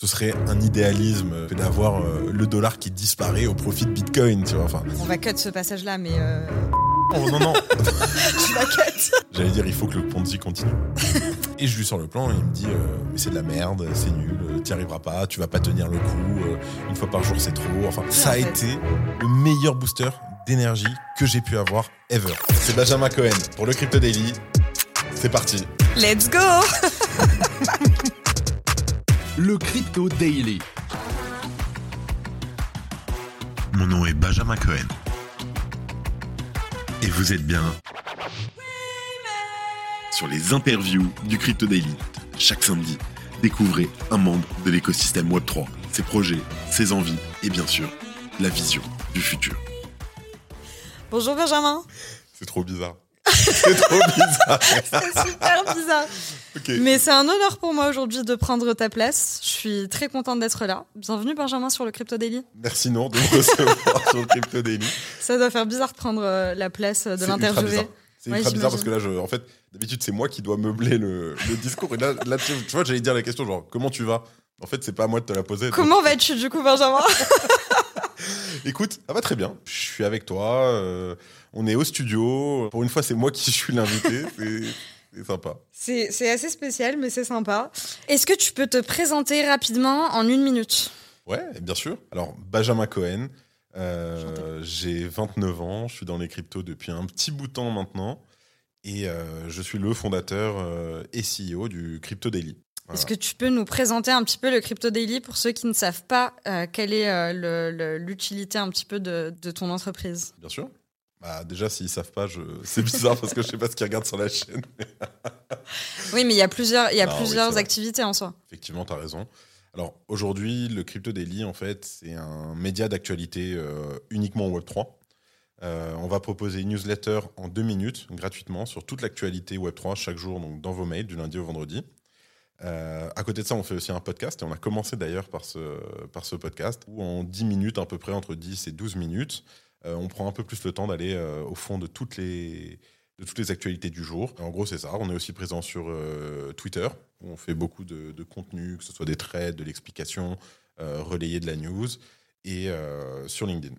Ce serait un idéalisme d'avoir euh, le dollar qui disparaît au profit de Bitcoin, tu vois. Enfin, On va cut ce passage-là, mais euh, oh non, non. tu la cut. J'allais dire, il faut que le Ponzi continue. Et je lui sors le plan, et il me dit, euh, mais c'est de la merde, c'est nul, t'y arriveras pas, tu vas pas tenir le coup, euh, une fois par jour c'est trop. Enfin, ça a fait. été le meilleur booster d'énergie que j'ai pu avoir ever. C'est Benjamin Cohen pour le Crypto Daily. C'est parti. Let's go Le Crypto Daily. Mon nom est Benjamin Cohen. Et vous êtes bien sur les interviews du Crypto Daily. Chaque samedi, découvrez un membre de l'écosystème Web3, ses projets, ses envies et bien sûr, la vision du futur. Bonjour Benjamin. C'est trop bizarre. C'est trop bizarre. C'est super bizarre. Mais c'est un honneur pour moi aujourd'hui de prendre ta place. Je suis très contente d'être là. Bienvenue Benjamin sur le Crypto Daily. Merci Nour de me recevoir sur le Crypto Daily. Ça doit faire bizarre de prendre euh, la place euh, de C'est ultra l'interviewer. C'est Ouais, ultra bizarre parce que là, je, en fait, d'habitude, c'est moi qui dois meubler le, le discours. Et là, là tu, tu vois, j'allais dire la question genre, comment tu vas? En fait, c'est pas à moi de te la poser. donc- Comment vas-tu du coup Benjamin? Écoute, ça va très bien. Je suis avec toi. euh, on est au studio. Pour une fois, c'est moi qui suis l'invité. C'est- sympa. C'est assez spécial mais c'est sympa. Est-ce que tu peux te présenter rapidement en une minute? Ouais, bien sûr. Alors, Benjamin Cohen. euh, j'ai 29 ans. Je suis dans les cryptos depuis un petit bout de temps maintenant. Et euh, je suis le fondateur euh, et CEO du Crypto Daily. Voilà. Est-ce que tu peux nous présenter un petit peu le Crypto Daily pour ceux qui ne savent pas euh, quelle est euh, l'utilité un petit peu de, de ton entreprise? Bien sûr. Bah, déjà, s'ils savent pas, je... c'est bizarre parce que je sais pas ce qu'ils regardent sur la chaîne. Oui, mais il y a plusieurs, il y a Non, plusieurs activités en soi. Effectivement, tu as raison. Alors aujourd'hui, le Crypto Daily, en fait, c'est un média d'actualité euh, uniquement en Web3. Euh, on va proposer une newsletter en deux minutes, gratuitement, sur toute l'actualité Web3 chaque jour, donc dans vos mails, du lundi au vendredi. Euh, à côté de ça, on fait aussi un podcast, et on a commencé d'ailleurs par ce, par ce podcast, où en 10 minutes, à peu près entre 10 et 12 minutes, on prend un peu plus le temps d'aller euh, au fond de toutes les, de toutes les actualités du jour. En gros, c'est ça. On est aussi présent sur euh, Twitter, où on fait beaucoup de, de contenu, que ce soit des trades, de l'explication, euh, relayé de la news, et euh, sur LinkedIn.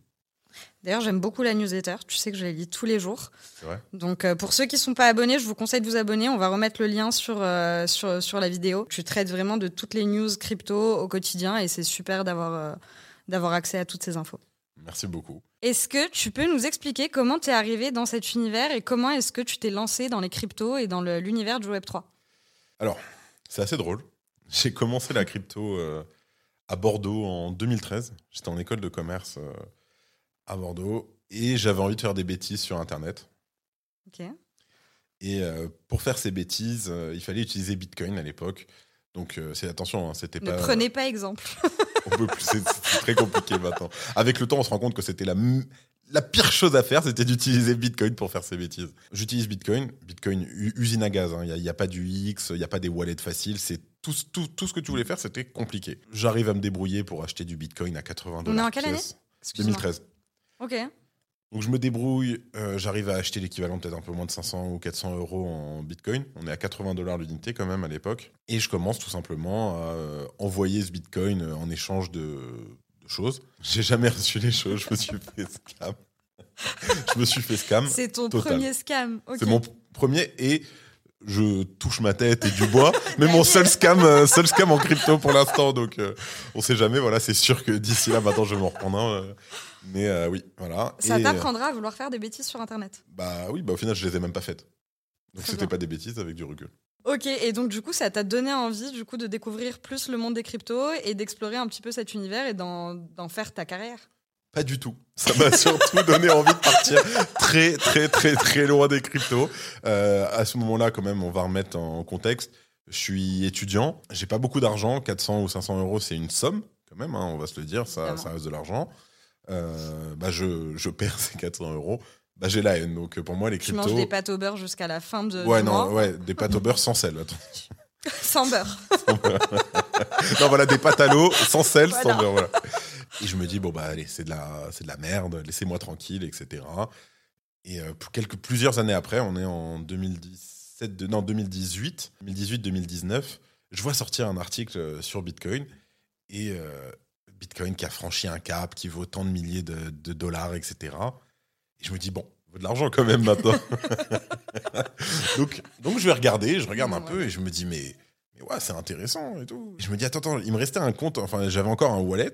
D'ailleurs, j'aime beaucoup la newsletter. Tu sais que je la lis tous les jours. C'est vrai Donc, euh, pour ceux qui ne sont pas abonnés, je vous conseille de vous abonner. On va remettre le lien sur, euh, sur, sur la vidéo. Tu traites vraiment de toutes les news crypto au quotidien et c'est super d'avoir euh, d'avoir accès à toutes ces infos. Merci beaucoup. Est-ce que tu peux nous expliquer comment tu es arrivé dans cet univers et comment est-ce que tu t'es lancé dans les cryptos et dans l'univers du Web3 Alors, c'est assez drôle. J'ai commencé la crypto euh, à Bordeaux en 2013. J'étais en école de commerce euh, à Bordeaux et j'avais envie de faire des bêtises sur Internet. Ok. Et euh, pour faire ces bêtises, il fallait utiliser Bitcoin à l'époque. Donc, c'est attention, hein, c'était Ne pas. prenez pas exemple. on peut plus, c'est très compliqué maintenant. Avec le temps, on se rend compte que c'était la, la pire chose à faire, c'était d'utiliser Bitcoin pour faire ces bêtises. J'utilise Bitcoin, Bitcoin usine à gaz. hein. Il n'y a, pas du X, il n'y a pas des wallets faciles. C'est tout, ce- tout, tout ce que tu voulais faire, c'était compliqué. J'arrive à me débrouiller pour acheter du Bitcoin à 80 dollars. On est en quelle année? Excuse-moi. 2013. Ok. Donc je me débrouille, euh, j'arrive à acheter l'équivalent peut-être un peu moins de 500 ou 400 euros en Bitcoin. On est à 80 dollars l'unité quand même à l'époque. Et je commence tout simplement à euh, envoyer ce Bitcoin euh, en échange de, de choses. J'ai jamais reçu les choses, je me suis fait scam. je me suis fait scam. C'est ton Total. premier scam. Ok. C'est mon premier et je touche ma tête et du bois, mais mon seul scam, seul scam en crypto pour l'instant. Donc euh, on sait jamais. Voilà, c'est sûr que d'ici là, maintenant, je vais m'en reprendre un. euh, mais euh, oui, voilà. Ça Et, t'apprendra à vouloir faire des bêtises sur Internet. bah oui, bah au final, je les ai même pas faites. Donc Très c'était bien. pas des bêtises avec du recul. Ok, et donc du coup, ça t'a donné envie du coup de découvrir plus le monde des cryptos et d'explorer un petit peu cet univers et d'en d'en faire ta carrière? Pas du tout. Ça m'a surtout donné envie de partir très, très, très, très loin des cryptos. Euh, à ce moment-là, quand même, on va remettre en contexte. Je suis étudiant. J'ai pas beaucoup d'argent. 400 ou 500 euros, c'est une somme, quand même. hein, on va se le dire. Ça, ça reste de l'argent. Euh, bah, je, je perds ces 400 euros. Bah, j'ai la haine. Donc, pour moi, les Tu cryptos. manges des pâtes au beurre jusqu'à la fin de Ouais, non, mois, ouais, des pâtes au beurre sans sel. Attends. sans beurre. non, voilà, des pâtes à l'eau, sans sel, Voilà. sans beurre, voilà. Et je me dis, bon, bah, allez, c'est de la, de la merde, laissez-moi tranquille, etc. Et euh, pour quelques, plusieurs années après, on est en 2017, de- non, 2018, 2018-2019, je vois sortir un article euh, sur Bitcoin Et euh, Bitcoin qui a franchi un cap, qui vaut tant de milliers de, de dollars, etc. Et je me dis, bon, il vaut de l'argent quand même maintenant. donc, donc je vais regarder, je regarde un Ouais. peu et je me dis, mais, mais ouais, c'est intéressant et tout. Et je me dis, attends, attends, il me restait un compte, enfin, j'avais encore un wallet.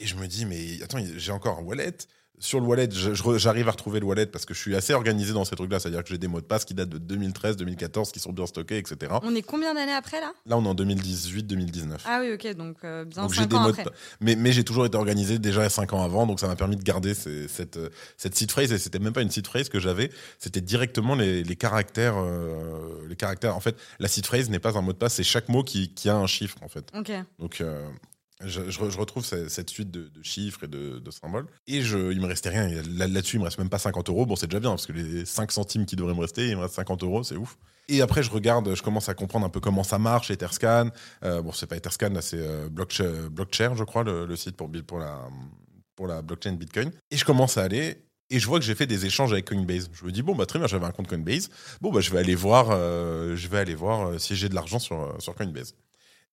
Et je me dis, mais attends, j'ai encore un wallet. Sur le wallet, j'arrive à retrouver le wallet parce que je suis assez organisé dans ces trucs-là. C'est-à-dire que j'ai des mots de passe qui datent de 2013, 2014, qui sont bien stockés, etc. On est combien d'années après là? Là, on est en 2018, 2019. Ah oui, ok, donc euh, bien donc j'ai 5 des ans de après. pa- mais, mais j'ai toujours été organisé déjà 5 ans avant, donc ça m'a permis de garder ces- cette, euh, cette seed phrase. Et c'était même pas une seed phrase que j'avais, c'était directement les, les caractères. euh, les caractères. En fait, la seed phrase n'est pas un mot de passe, c'est chaque mot qui, qui a un chiffre, en fait. Ok. Donc, euh, je, je re- je retrouve ce- cette suite de, chiffres et de, symboles. Et je, il me restait rien. Là-dessus, il me reste même pas 50 euros. Bon, c'est déjà bien, parce que les 5 centimes qui devraient me rester, il me reste 50 euros, c'est ouf. Et après, je regarde, je commence à comprendre un peu comment ça marche, Etherscan. Euh, bon, c'est pas Etherscan, là, c'est euh, Blockcha- Blockchair, je crois, le, site pour, pour, la, blockchain Bitcoin. Et je commence à aller. Et je vois que j'ai fait des échanges avec Coinbase. Je me dis bon bah très bien, j'avais un compte Coinbase. Bon bah je vais aller voir, euh, je vais aller voir euh, si j'ai de l'argent sur euh, sur Coinbase.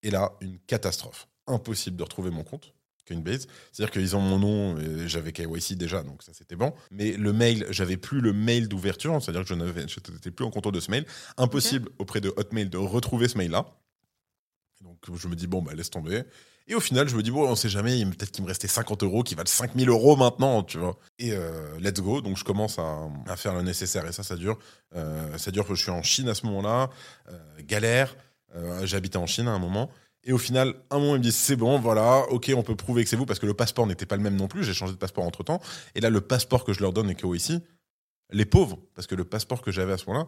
Et là, une catastrophe. Impossible de retrouver mon compte Coinbase. C'est-à-dire qu'ils ont mon nom, et j'avais KYC déjà, donc ça c'était bon. Mais le mail, j'avais plus le mail d'ouverture, c'est-à-dire que je n'étais plus en contrôle de ce mail. Impossible auprès de Hotmail de retrouver ce mail-là. Donc je me dis, bon, bah laisse tomber. Et au final, je me dis, bon, on sait jamais, peut-être qu'il me restait 50 euros, qui valent 5000 euros maintenant, tu vois. Et euh, let's go. Donc je commence à, à faire le nécessaire. Et ça, ça dure. Euh, ça dure que je suis en Chine à ce moment-là. Euh, galère. J'habitais en Chine à un moment. Et au final, un moment, ils me disent c'est bon, voilà, ok, on peut prouver que c'est vous parce que le passeport n'était pas le même non plus. J'ai changé de passeport entre temps. Et là, le passeport que je leur donne est que ici, les pauvres, parce que le passeport que j'avais à ce moment-là,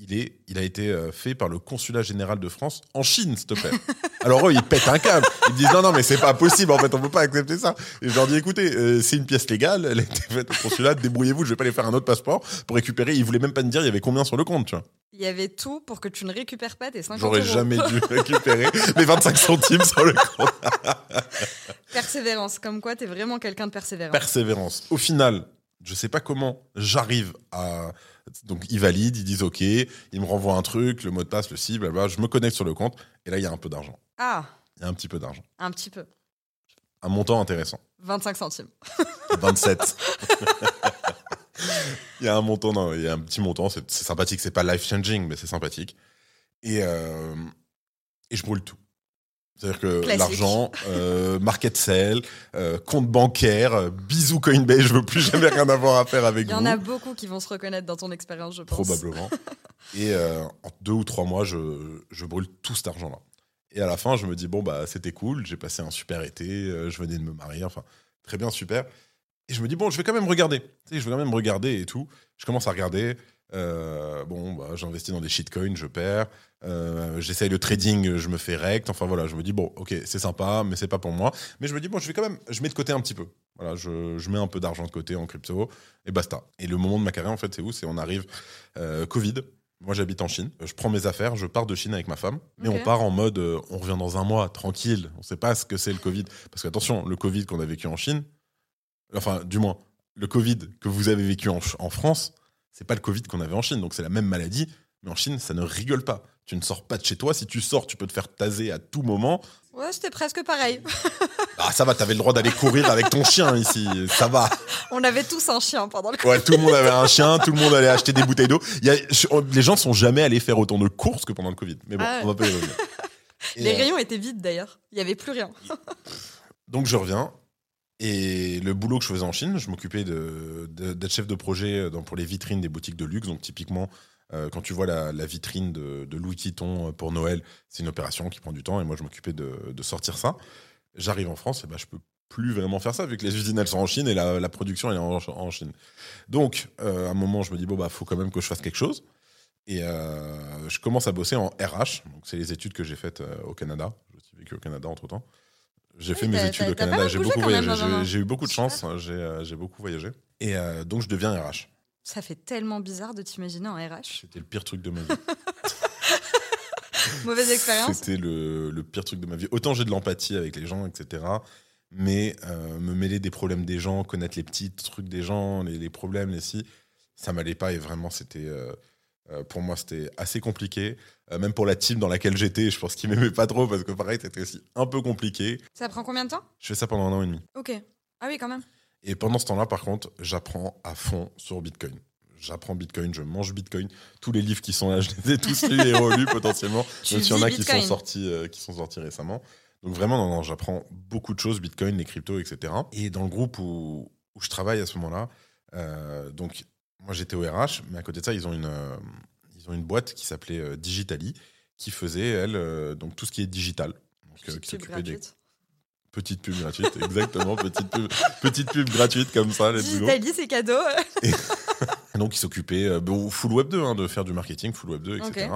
il, est, il a été euh, fait par le consulat général de France en Chine, s'il te plaît. Alors eux, ils pètent un câble. Ils me disent non, non, mais c'est pas possible. En fait, on peut pas accepter ça. Et je leur dis écoutez, euh, c'est une pièce légale. Elle a été faite au consulat. Débrouillez-vous. Je vais pas aller faire un autre passeport pour récupérer. Ils voulaient même pas me dire il y avait combien sur le compte. Tu vois. Il y avait tout pour que tu ne récupères pas tes 50 J'aurais euros. jamais dû récupérer mes 25 centimes sur le compte. Persévérance, comme quoi t'es vraiment quelqu'un de persévérant. Persévérance. Au final, je sais pas comment j'arrive à. Donc ils valident, ils disent OK, ils me renvoient un truc, le mot de passe, le cible, blablabla. je me connecte sur le compte et là il y a un peu d'argent. ah, Il y a un petit peu d'argent. un petit peu. Un montant intéressant. 25 centimes. 27. il y a un montant, non, il y a un petit montant, c'est c'est sympathique, c'est pas life changing, mais c'est sympathique. Et, euh, et je brûle tout. C'est-à-dire que l'argent, euh, market sell, euh, compte bancaire, euh, bisous Coinbase, je veux plus jamais rien avoir à faire avec Il y vous. en a beaucoup qui vont se reconnaître dans ton expérience, je pense. Probablement. Et euh, en deux ou trois mois, je, je brûle tout cet argent-là. Et à la fin, je me dis, bon, bah, c'était cool, j'ai passé un super été, je venais de me marier, enfin, très bien, super. Et je me dis, bon, je vais quand même regarder. Tu sais, je vais quand même regarder et tout. Je commence à regarder. Euh, bon, bah, j'investis dans des shitcoins, je perds. Euh, J'essaye le trading, je me fais rect. Enfin voilà, je me dis, bon, ok, c'est sympa, mais c'est pas pour moi. Mais je me dis, bon, je vais quand même, je mets de côté un petit peu. Voilà, je, je mets un peu d'argent de côté en crypto et basta. Et le moment de ma carrière, en fait, c'est où? C'est on arrive, euh, Covid. Moi, j'habite en Chine. Je prends mes affaires, je pars de Chine avec ma femme, mais on part en mode, on revient dans un mois, tranquille. On sait pas ce que c'est le Covid. Parce que attention, le Covid qu'on a vécu en Chine, enfin, du moins, le Covid que vous avez vécu en, en France, c'est pas le Covid qu'on avait en Chine. Donc c'est la même maladie, mais en Chine, ça ne rigole pas. Tu ne sors pas de chez toi. Si tu sors, tu peux te faire taser à tout moment. Ouais, c'était presque pareil. Ah, ça va, t'avais le droit d'aller courir avec ton chien ici. Ça va. On avait tous un chien pendant le Ouais, tout le monde avait un chien, tout le monde allait acheter des bouteilles d'eau. Les gens sont jamais allés faire autant de courses que pendant le Covid. Mais bon, Ah ouais. on va pas y revenir. Et, Les euh, rayons étaient vides d'ailleurs. Il y avait plus rien. Donc je reviens. Et le boulot que je faisais en Chine, je m'occupais de- de- d'être chef de projet dans- pour les vitrines des boutiques de luxe. Donc typiquement, euh, quand tu vois la, vitrine de, de Louis Vuitton pour Noël, c'est une opération qui prend du temps. Et moi, je m'occupais de, de sortir ça. J'arrive en France, et ben, je peux plus vraiment faire ça vu que les usines elles sont en Chine et la, production elle est en, Chine. Donc euh, à un moment, je me dis bon bah faut quand même que je fasse quelque chose. Et euh, je commence à bosser en RH. Donc c'est les études que j'ai faites euh, au Canada. J'ai aussi vécu au Canada entre temps. J'ai Oui, fait mes études au Canada, j'ai beaucoup voyagé, Benjamin. j'ai eu beaucoup de chance, hein, j'ai euh, j'ai beaucoup voyagé. Et euh, donc je deviens RH. Ça fait tellement bizarre de t'imaginer en RH. C'était le pire truc de ma vie. Mauvaise expérience. C'était le, le pire truc de ma vie. Autant j'ai de l'empathie avec les gens, etc. Mais euh, me mêler des problèmes des gens, connaître les petits trucs des gens, les, les problèmes, les si, ça m'allait pas. Et vraiment, c'était. Euh, pour moi, c'était assez compliqué. Euh, même pour la team dans laquelle j'étais, je pense qu'ils m'aimaient pas trop parce que pareil, c'était aussi un peu compliqué. Ça prend combien de temps? Je fais ça pendant un an et demi. Ok. Ah oui, quand même. Et pendant ce temps-là, par contre, j'apprends à fond sur Bitcoin. J'apprends Bitcoin, je mange Bitcoin. Tous les livres qui sont là, je les ai tous lus et relus potentiellement. Même s'il y en a qui sont, Bitcoin. sortis, euh, qui sont sortis récemment. Donc vraiment, non, non, j'apprends beaucoup de choses, Bitcoin, les cryptos, etc. Et dans le groupe où, où je travaille à ce moment-là, euh, donc moi j'étais au RH, mais à côté de ça, ils ont une, euh, ils ont une boîte qui s'appelait euh, Digitally, qui faisait, elle, euh, donc tout ce qui est digital. Donc, Petite qui pub s'occupait des gratuite. petites pubs gratuites, exactement, petites pubs, petites pubs gratuites comme ça, les. Digitali, c'est cadeau. Et donc, il s'occupait euh, bon, full web 2, hein, de faire du marketing, full web 2, etc.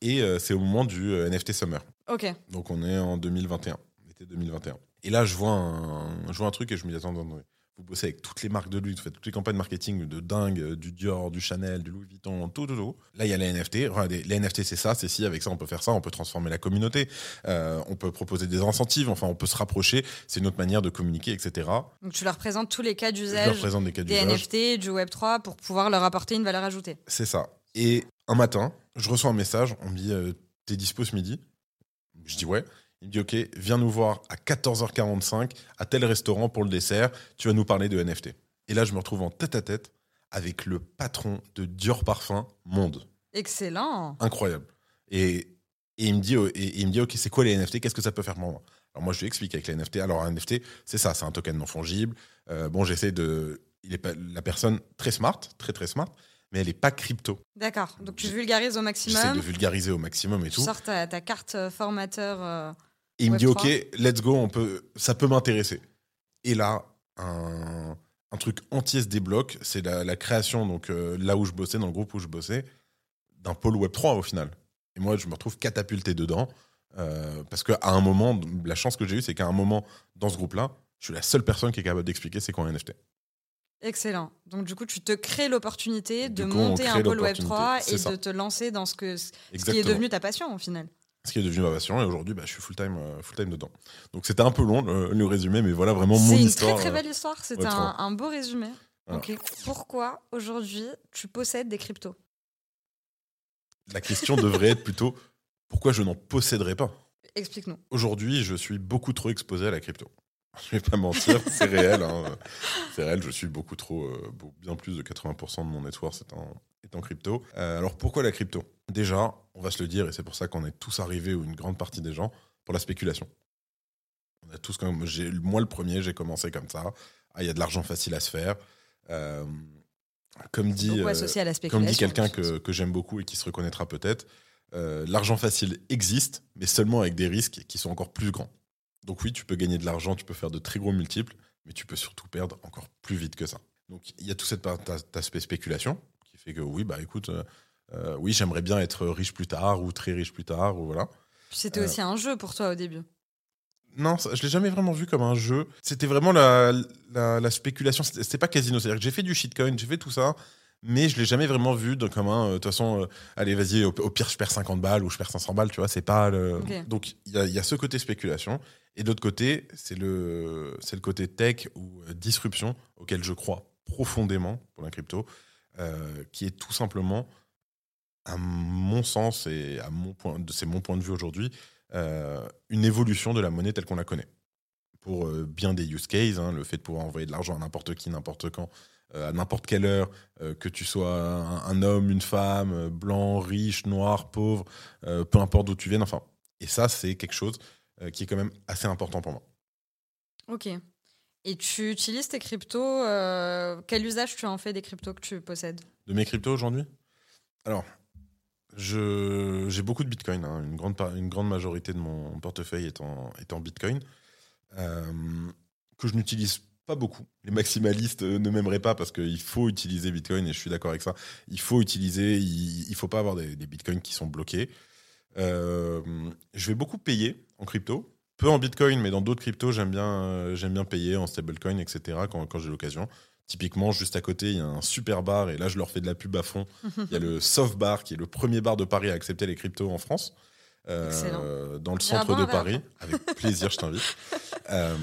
Et euh, c'est au moment du euh, NFT Summer. ok. Donc, on est en 2021, été 2021. Et là, je vois un, je vois un truc et je me dis, attends, attends, attends, vous bossez avec toutes les marques de luxe, vous faites toutes les campagnes marketing de dingue, euh, du Dior, du Chanel, du Louis Vuitton, tout, tout, tout. Là, il y a les NFT. Regardez, les NFT, c'est ça, c'est si, avec ça, on peut faire ça, on peut transformer la communauté, euh, on peut proposer des incentives, enfin, on peut se rapprocher, c'est une autre manière de communiquer, etc. Donc tu leur présentes tous les cas d'usage des cas des. NFT, du Web3 pour pouvoir leur apporter une valeur ajoutée. C'est ça. Et un matin, je reçois un message, on me dit euh, T'es dispo ce midi? Je dis Ouais. Il me dit Ok, viens nous voir à 14h45 à tel restaurant pour le dessert, tu vas nous parler de NFT. Et là, je me retrouve en tête à tête avec le patron de Dior Parfum Monde. Excellent. Incroyable. Et, et il me dit, oh, et, il me dit Ok, c'est quoi les NFT Qu'est-ce que ça peut faire pour moi? Alors, moi, je lui explique avec les NFT. Alors, un NFT, c'est ça, c'est un token non fongible. Euh, bon, j'essaie de. Il est pas, la personne très smart, très très smart, mais elle n'est pas crypto. D'accord. Donc tu vulgarises au J'essaie de maximum. vulgariser au maximum et Tu tout. sors ta, ta carte euh, formateur. euh, il me dit, OK, Web3. let's go, on peut, ça peut m'intéresser. Et là, un, un truc entier se débloque. C'est la, la création, donc euh, là où je bossais, dans le groupe où je bossais, d'un pôle Web3 au final. Et moi, je me retrouve catapulté dedans. euh, parce qu'à un moment, la chance que j'ai eue, c'est qu'à un moment, dans ce groupe-là, je suis la seule personne qui est capable d'expliquer c'est quoi un NFT. Excellent. Donc du coup, tu te crées l'opportunité de coup, monter un pôle l'opportunité. Web3 C'est et ça. de te lancer dans ce, que, ce qui est devenu ta passion au final. Ce qui est devenu ma passion. Et aujourd'hui, bah, je suis full-time euh, full-time dedans. Donc c'était un peu long le, le résumé, mais voilà vraiment mon C'est une histoire. très très euh, belle histoire. C'était Web3. un, un beau résumé. Voilà. Pourquoi aujourd'hui tu possèdes des cryptos? La question devrait être plutôt pourquoi je n'en posséderais pas? Explique-nous. Aujourd'hui, je suis beaucoup trop exposé à la crypto. Je vais pas mentir, c'est réel. hein. C'est réel, je suis beaucoup trop, euh, bien plus de 80% de mon network est en, est en crypto. Euh, alors pourquoi la crypto? Déjà, on va se le dire, et c'est pour ça qu'on est tous arrivés, ou une grande partie des gens, pour la spéculation. On a tous quand même, moi le premier, j'ai commencé comme ça. Ah, il y a de l'argent facile à se faire. Euh, comme dit, euh, comme dit quelqu'un que, que j'aime beaucoup et qui se reconnaîtra peut-être, euh, l'argent facile existe, mais seulement avec des risques qui sont encore plus grands. Donc oui, tu peux gagner de l'argent, tu peux faire de très gros multiples, mais tu peux surtout perdre encore plus vite que ça. Donc il y a tout cet aspect spéculation fait que oui, bah écoute, euh, euh, oui, j'aimerais bien être riche plus tard ou très riche plus tard ou voilà. C'était euh, aussi un jeu pour toi au début. Non, ça, je l'ai jamais vraiment vu comme un jeu. C'était vraiment la, la, la spéculation. C'était pas casino. C'est-à-dire que j'ai fait du shitcoin, j'ai fait tout ça, mais je l'ai jamais vraiment vu de- comme un. euh, De toute façon, euh, allez, vas-y, au, au pire, je perds 50 balles ou je perds 500 balles, tu vois, c'est pas le. Donc, il y y a ce côté spéculation. Et d'autre côté, c'est le, le côté tech ou euh, disruption auquel je crois profondément pour la crypto, euh, qui est tout simplement, à mon sens et à mon point, c'est mon point de vue aujourd'hui, euh, une évolution de la monnaie telle qu'on la connaît. Pour euh, bien des use cases, hein, le fait de pouvoir envoyer de l'argent à n'importe qui, n'importe quand, à n'importe quelle heure, que tu sois un, homme, une femme, blanc, riche, noir, pauvre, peu importe d'où tu viennes, enfin. Et ça, c'est quelque chose qui est quand même assez important pour moi. Ok. Et tu utilises tes cryptos. euh, quel usage tu en fais des cryptos que tu possèdes De mes cryptos aujourd'hui? Alors, j'ai beaucoup de bitcoin. hein. Une, grande, une grande majorité de mon portefeuille est en, est en bitcoin. euh, que je n'utilise pas beaucoup. Les maximalistes euh, ne m'aimeraient pas parce qu'il faut utiliser bitcoin et je suis d'accord avec ça. Il faut utiliser, il ne faut pas avoir des, bitcoins qui sont bloqués. Je vais beaucoup payer en crypto. Peu en bitcoin, mais dans d'autres cryptos, j'aime bien, euh, j'aime bien payer en stablecoin, etc. quand, quand j'ai l'occasion. Typiquement, juste à côté, il y a un super bar, et là, je leur fais de la pub à fond. Il y a le Soft Bar, qui est le premier bar de Paris à accepter les cryptos en France, euh, dans le centre de Paris. Avec plaisir, je t'invite. Euh,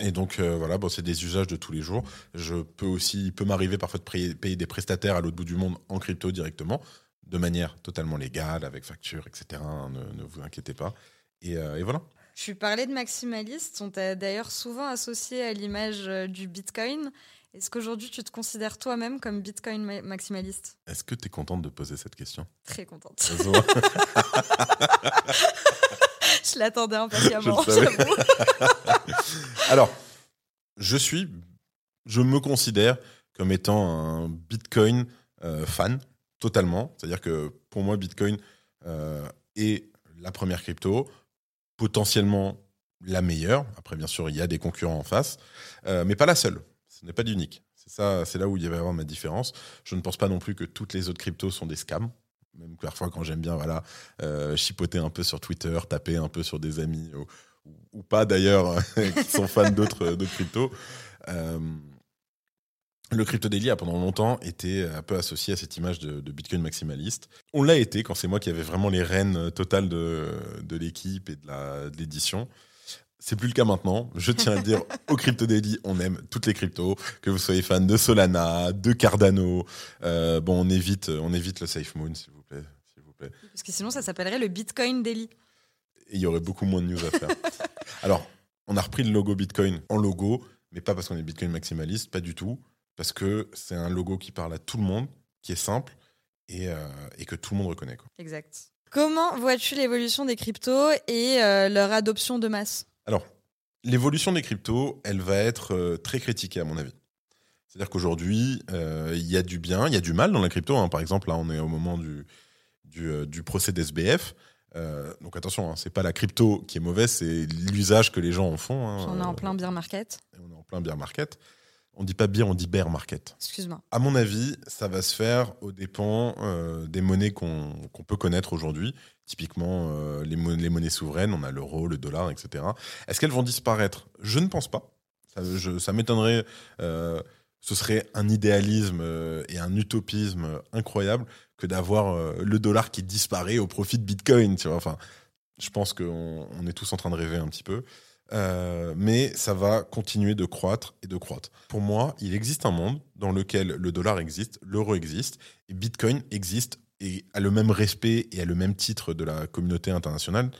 Et donc euh, voilà, bon, c'est des usages de tous les jours. Je peux aussi, il peut m'arriver parfois de payer, des prestataires à l'autre bout du monde en crypto directement, de manière totalement légale, avec facture, etc. hein, ne, ne vous inquiétez pas. Et, euh, et voilà. Tu parlais de maximaliste, on t'a d'ailleurs souvent associé à l'image euh, du Bitcoin. Est-ce qu'aujourd'hui tu te considères toi-même comme Bitcoin ma- maximaliste? Est-ce que tu es contente de poser cette question? Très contente. Je l'attendais impatiemment, j'avoue. Alors, je suis, je me considère comme étant un Bitcoin euh, fan, totalement. C'est-à-dire que pour moi, Bitcoin euh, est la première crypto, potentiellement la meilleure. Après, bien sûr, il y a des concurrents en face, euh, mais pas la seule. Ce n'est pas l'unique. C'est ça, c'est là où il y va y avoir ma différence. Je ne pense pas non plus que toutes les autres cryptos sont des scams. Même parfois, quand j'aime bien, voilà, euh, chipoter un peu sur Twitter, taper un peu sur des amis ou, pas d'ailleurs, qui sont fans d'autres cryptos. Euh, le crypto daily a pendant longtemps été un peu associé à cette image de, de Bitcoin maximaliste. On l'a été quand c'est moi qui avais vraiment les rênes totales de, de l'équipe et de l'édition. C'est plus le cas maintenant. Je tiens à le dire, au Crypto Daily, on aime toutes les cryptos, que vous soyez fan de Solana, de Cardano. Euh, bon, on évite, on évite le Safe Moon, s'il vous plaît, s'il vous plaît. Parce que sinon, ça s'appellerait le Bitcoin Daily. Et il y aurait beaucoup moins de news à faire. Alors, on a repris le logo Bitcoin en logo, mais pas parce qu'on est Bitcoin maximaliste, pas du tout, parce que c'est un logo qui parle à tout le monde, qui est simple et, euh, et que tout le monde reconnaît. Quoi. Exact. Comment vois-tu l'évolution des cryptos et euh, leur adoption de masse? Alors, l'évolution des cryptos, elle va être euh, très critiquée à mon avis. C'est-à-dire qu'aujourd'hui, il y a du bien, il y a du mal dans la crypto. hein. Par exemple, là, on est au moment du, du, du procès d'SBF. Euh, donc attention, hein, c'est pas la crypto qui est mauvaise, c'est l'usage que les gens en font. hein. On est en plein bear market. et on est en plein bear market. On dit pas bear, on dit bear market. Excuse-moi. À mon avis, ça va se faire aux dépens euh, des monnaies qu'on peut connaître aujourd'hui. Typiquement, euh, les, mon- les monnaies souveraines, on a l'euro, le dollar, etc. Est-ce qu'elles vont disparaître? Je ne pense pas. Ça, m'étonnerait. euh, ce serait un idéalisme et un utopisme incroyable que d'avoir le dollar qui disparaît au profit de Bitcoin. Tu vois enfin, je pense qu'on on est tous en train de rêver un petit peu. Euh, mais ça va continuer de croître et de croître. Pour moi, il existe un monde dans lequel le dollar existe, l'euro existe, et Bitcoin existe et a le même respect et a le même titre de la communauté internationale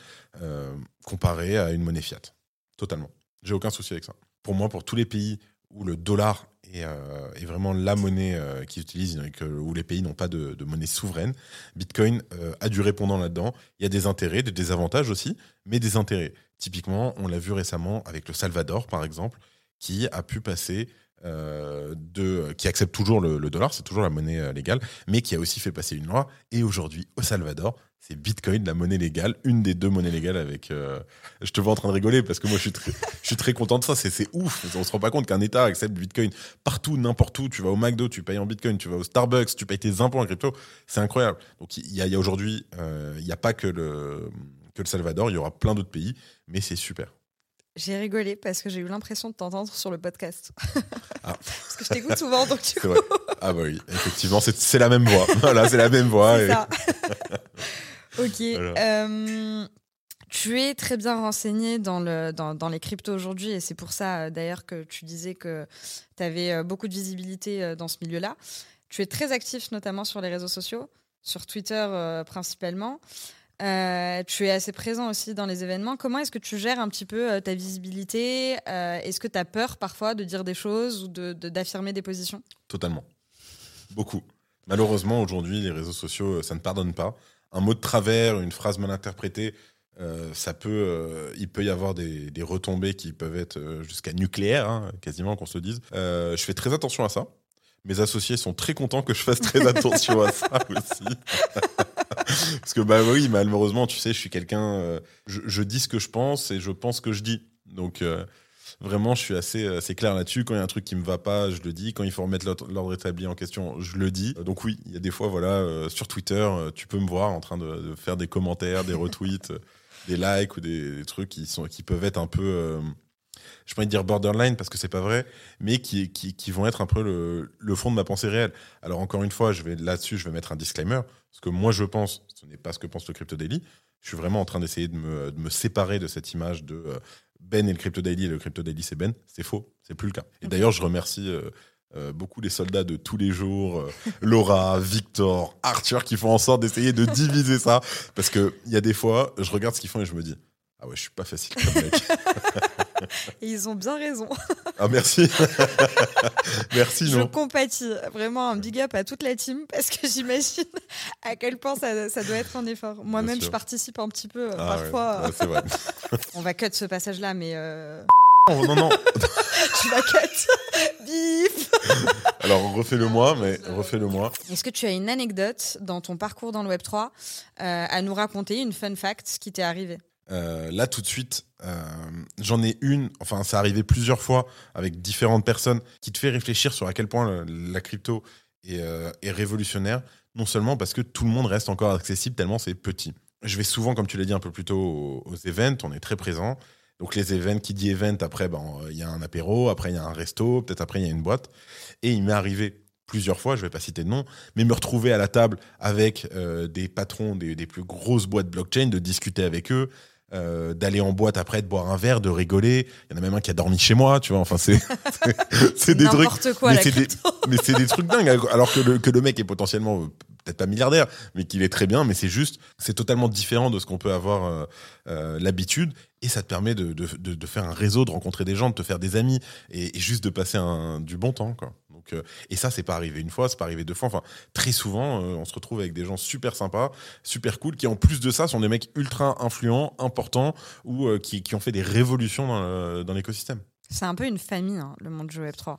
euh, comparé à une monnaie fiat. Totalement. J'ai aucun souci avec ça. Pour moi, pour tous les pays où le dollar est, euh, vraiment la monnaie euh, qu'ils utilisent, que- où les pays n'ont pas de, monnaie souveraine, Bitcoin euh, a du répondant là-dedans. Il y a des intérêts, des désavantages aussi, mais des intérêts. Typiquement, on l'a vu récemment avec le Salvador, par exemple, qui a pu passer euh, de, qui accepte toujours le, dollar, c'est toujours la monnaie euh, légale, mais qui a aussi fait passer une loi. Et aujourd'hui, au Salvador, c'est Bitcoin, la monnaie légale, une des deux monnaies légales. Avec, euh, je te vois en train de rigoler parce que moi, je suis très, content de ça. C'est, ouf. On se rend pas compte qu'un État accepte Bitcoin partout, n'importe où. Tu vas au McDo, tu payes en Bitcoin. Tu vas au Starbucks, tu payes tes impôts en crypto. C'est incroyable. Donc, il y a, y a aujourd'hui, euh, il n'y a pas que le Salvador. Il y aura plein d'autres pays, mais c'est super. J'ai rigolé parce que j'ai eu l'impression de t'entendre sur le podcast. Ah. parce que je t'écoute souvent, donc du coup, vrai. Ah bah oui, effectivement, c'est, la même voix. Voilà, c'est la même voix. c'est et- ça. ok. Voilà. euh, tu es très bien renseigné dans, le, dans, dans les cryptos aujourd'hui et c'est pour ça euh, d'ailleurs que tu disais que tu avais beaucoup de visibilité euh, dans ce milieu-là. Tu es très actif notamment sur les réseaux sociaux, sur Twitter euh, principalement. Euh, tu es assez présent aussi dans les événements. Comment est-ce que tu gères un petit peu euh, ta visibilité Euh, Est-ce que tu as peur parfois de dire des choses ou de- de- d'affirmer des positions? Totalement. Beaucoup. Malheureusement, aujourd'hui, les réseaux sociaux, ça ne pardonne pas. Un mot de travers, une phrase mal interprétée, ça peut, il peut y avoir des, des retombées qui peuvent être jusqu'à nucléaires, hein, quasiment qu'on se dise. Je fais très attention à ça. Mes associés sont très contents que je fasse très attention à ça aussi. Parce que bah oui, malheureusement, tu sais, je suis quelqu'un, euh, je, dis ce que je pense et je pense ce que je dis. Donc euh, vraiment, je suis assez, assez clair là-dessus. Quand il y a un truc qui me va pas, je le dis. Quand il faut remettre l'ordre établi en question, je le dis. Euh, Donc oui, il y a des fois, voilà, euh, sur Twitter, euh, tu peux me voir en train de, faire des commentaires, des retweets, euh, des likes ou des, des trucs qui sont, qui peuvent être un peu, euh, je pourrais dire borderline parce que c'est pas vrai, mais qui, qui, qui vont être un peu le, le fond de ma pensée réelle. Alors encore une fois, je vais là-dessus, je vais mettre un disclaimer. Ce que moi je pense, ce n'est pas ce que pense le Crypto Daily. Je suis vraiment en train d'essayer de me, de me séparer de cette image de euh, Ben et le Crypto Daily et le Crypto Daily c'est Ben, c'est faux, c'est plus le cas. Et d'ailleurs, je remercie euh, euh, beaucoup les soldats de tous les jours, euh, Laura, Victor, Arthur, qui font en sorte d'essayer de diviser ça. Parce que il y a des fois, je regarde ce qu'ils font et je me dis, ah ouais, je suis pas facile comme mec. Et ils ont bien raison. ah merci. merci, Je non. compatis. Vraiment un big up à toute la team parce que j'imagine à quel point ça, ça doit être un effort. Moi-même, je participe un petit peu. euh, Ah parfois, ouais, vrai. on va cut ce passage-là, mais euh, Oh, non, non. tu vas cut. Bif. Alors, refais-le moi, mais refais-le moi. Est-ce que tu as une anecdote dans ton parcours dans le Web3 euh, à nous raconter, une fun fact qui t'est arrivé Euh, là, tout de suite, euh, j'en ai une, enfin, ça arrivé plusieurs fois avec différentes personnes qui te fait réfléchir sur à quel point la crypto est, euh, est révolutionnaire, non seulement parce que tout le monde reste encore accessible tellement c'est petit. Je vais souvent, comme tu l'as dit un peu plus tôt, aux, aux events, on est très présent. Donc les events, qui dit event, après, ben, il y a un apéro, après il y a un resto, peut-être après il y a une boîte. Et il m'est arrivé plusieurs fois, je vais pas citer de nom, mais me retrouver à la table avec des patrons des, des plus grosses boîtes blockchain, de discuter avec eux, euh, d'aller en boîte après, de boire un verre, de rigoler. Il y en a même un qui a dormi chez moi, tu vois. Enfin, c'est des trucs. N'importe quoi, mais c'est des- crypto. Mais c'est des trucs dingues. Alors que le, que le mec est potentiellement euh, peut-être pas milliardaire, mais qu'il est très bien. Mais c'est juste, c'est totalement différent de ce qu'on peut avoir euh, euh, l'habitude. Et ça te permet de, de, de, de faire un réseau, de rencontrer des gens, de te faire des amis et, et juste de passer un, du bon temps, quoi. Donc, euh, et ça, c'est pas arrivé une fois, c'est pas arrivé deux fois. Enfin, très souvent, euh, on se retrouve avec des gens super sympas, super cool, qui en plus de ça sont des mecs ultra influents, importants ou euh, qui, qui ont fait des révolutions dans l'écosystème. C'est un peu une famille, hein, le monde du Web3.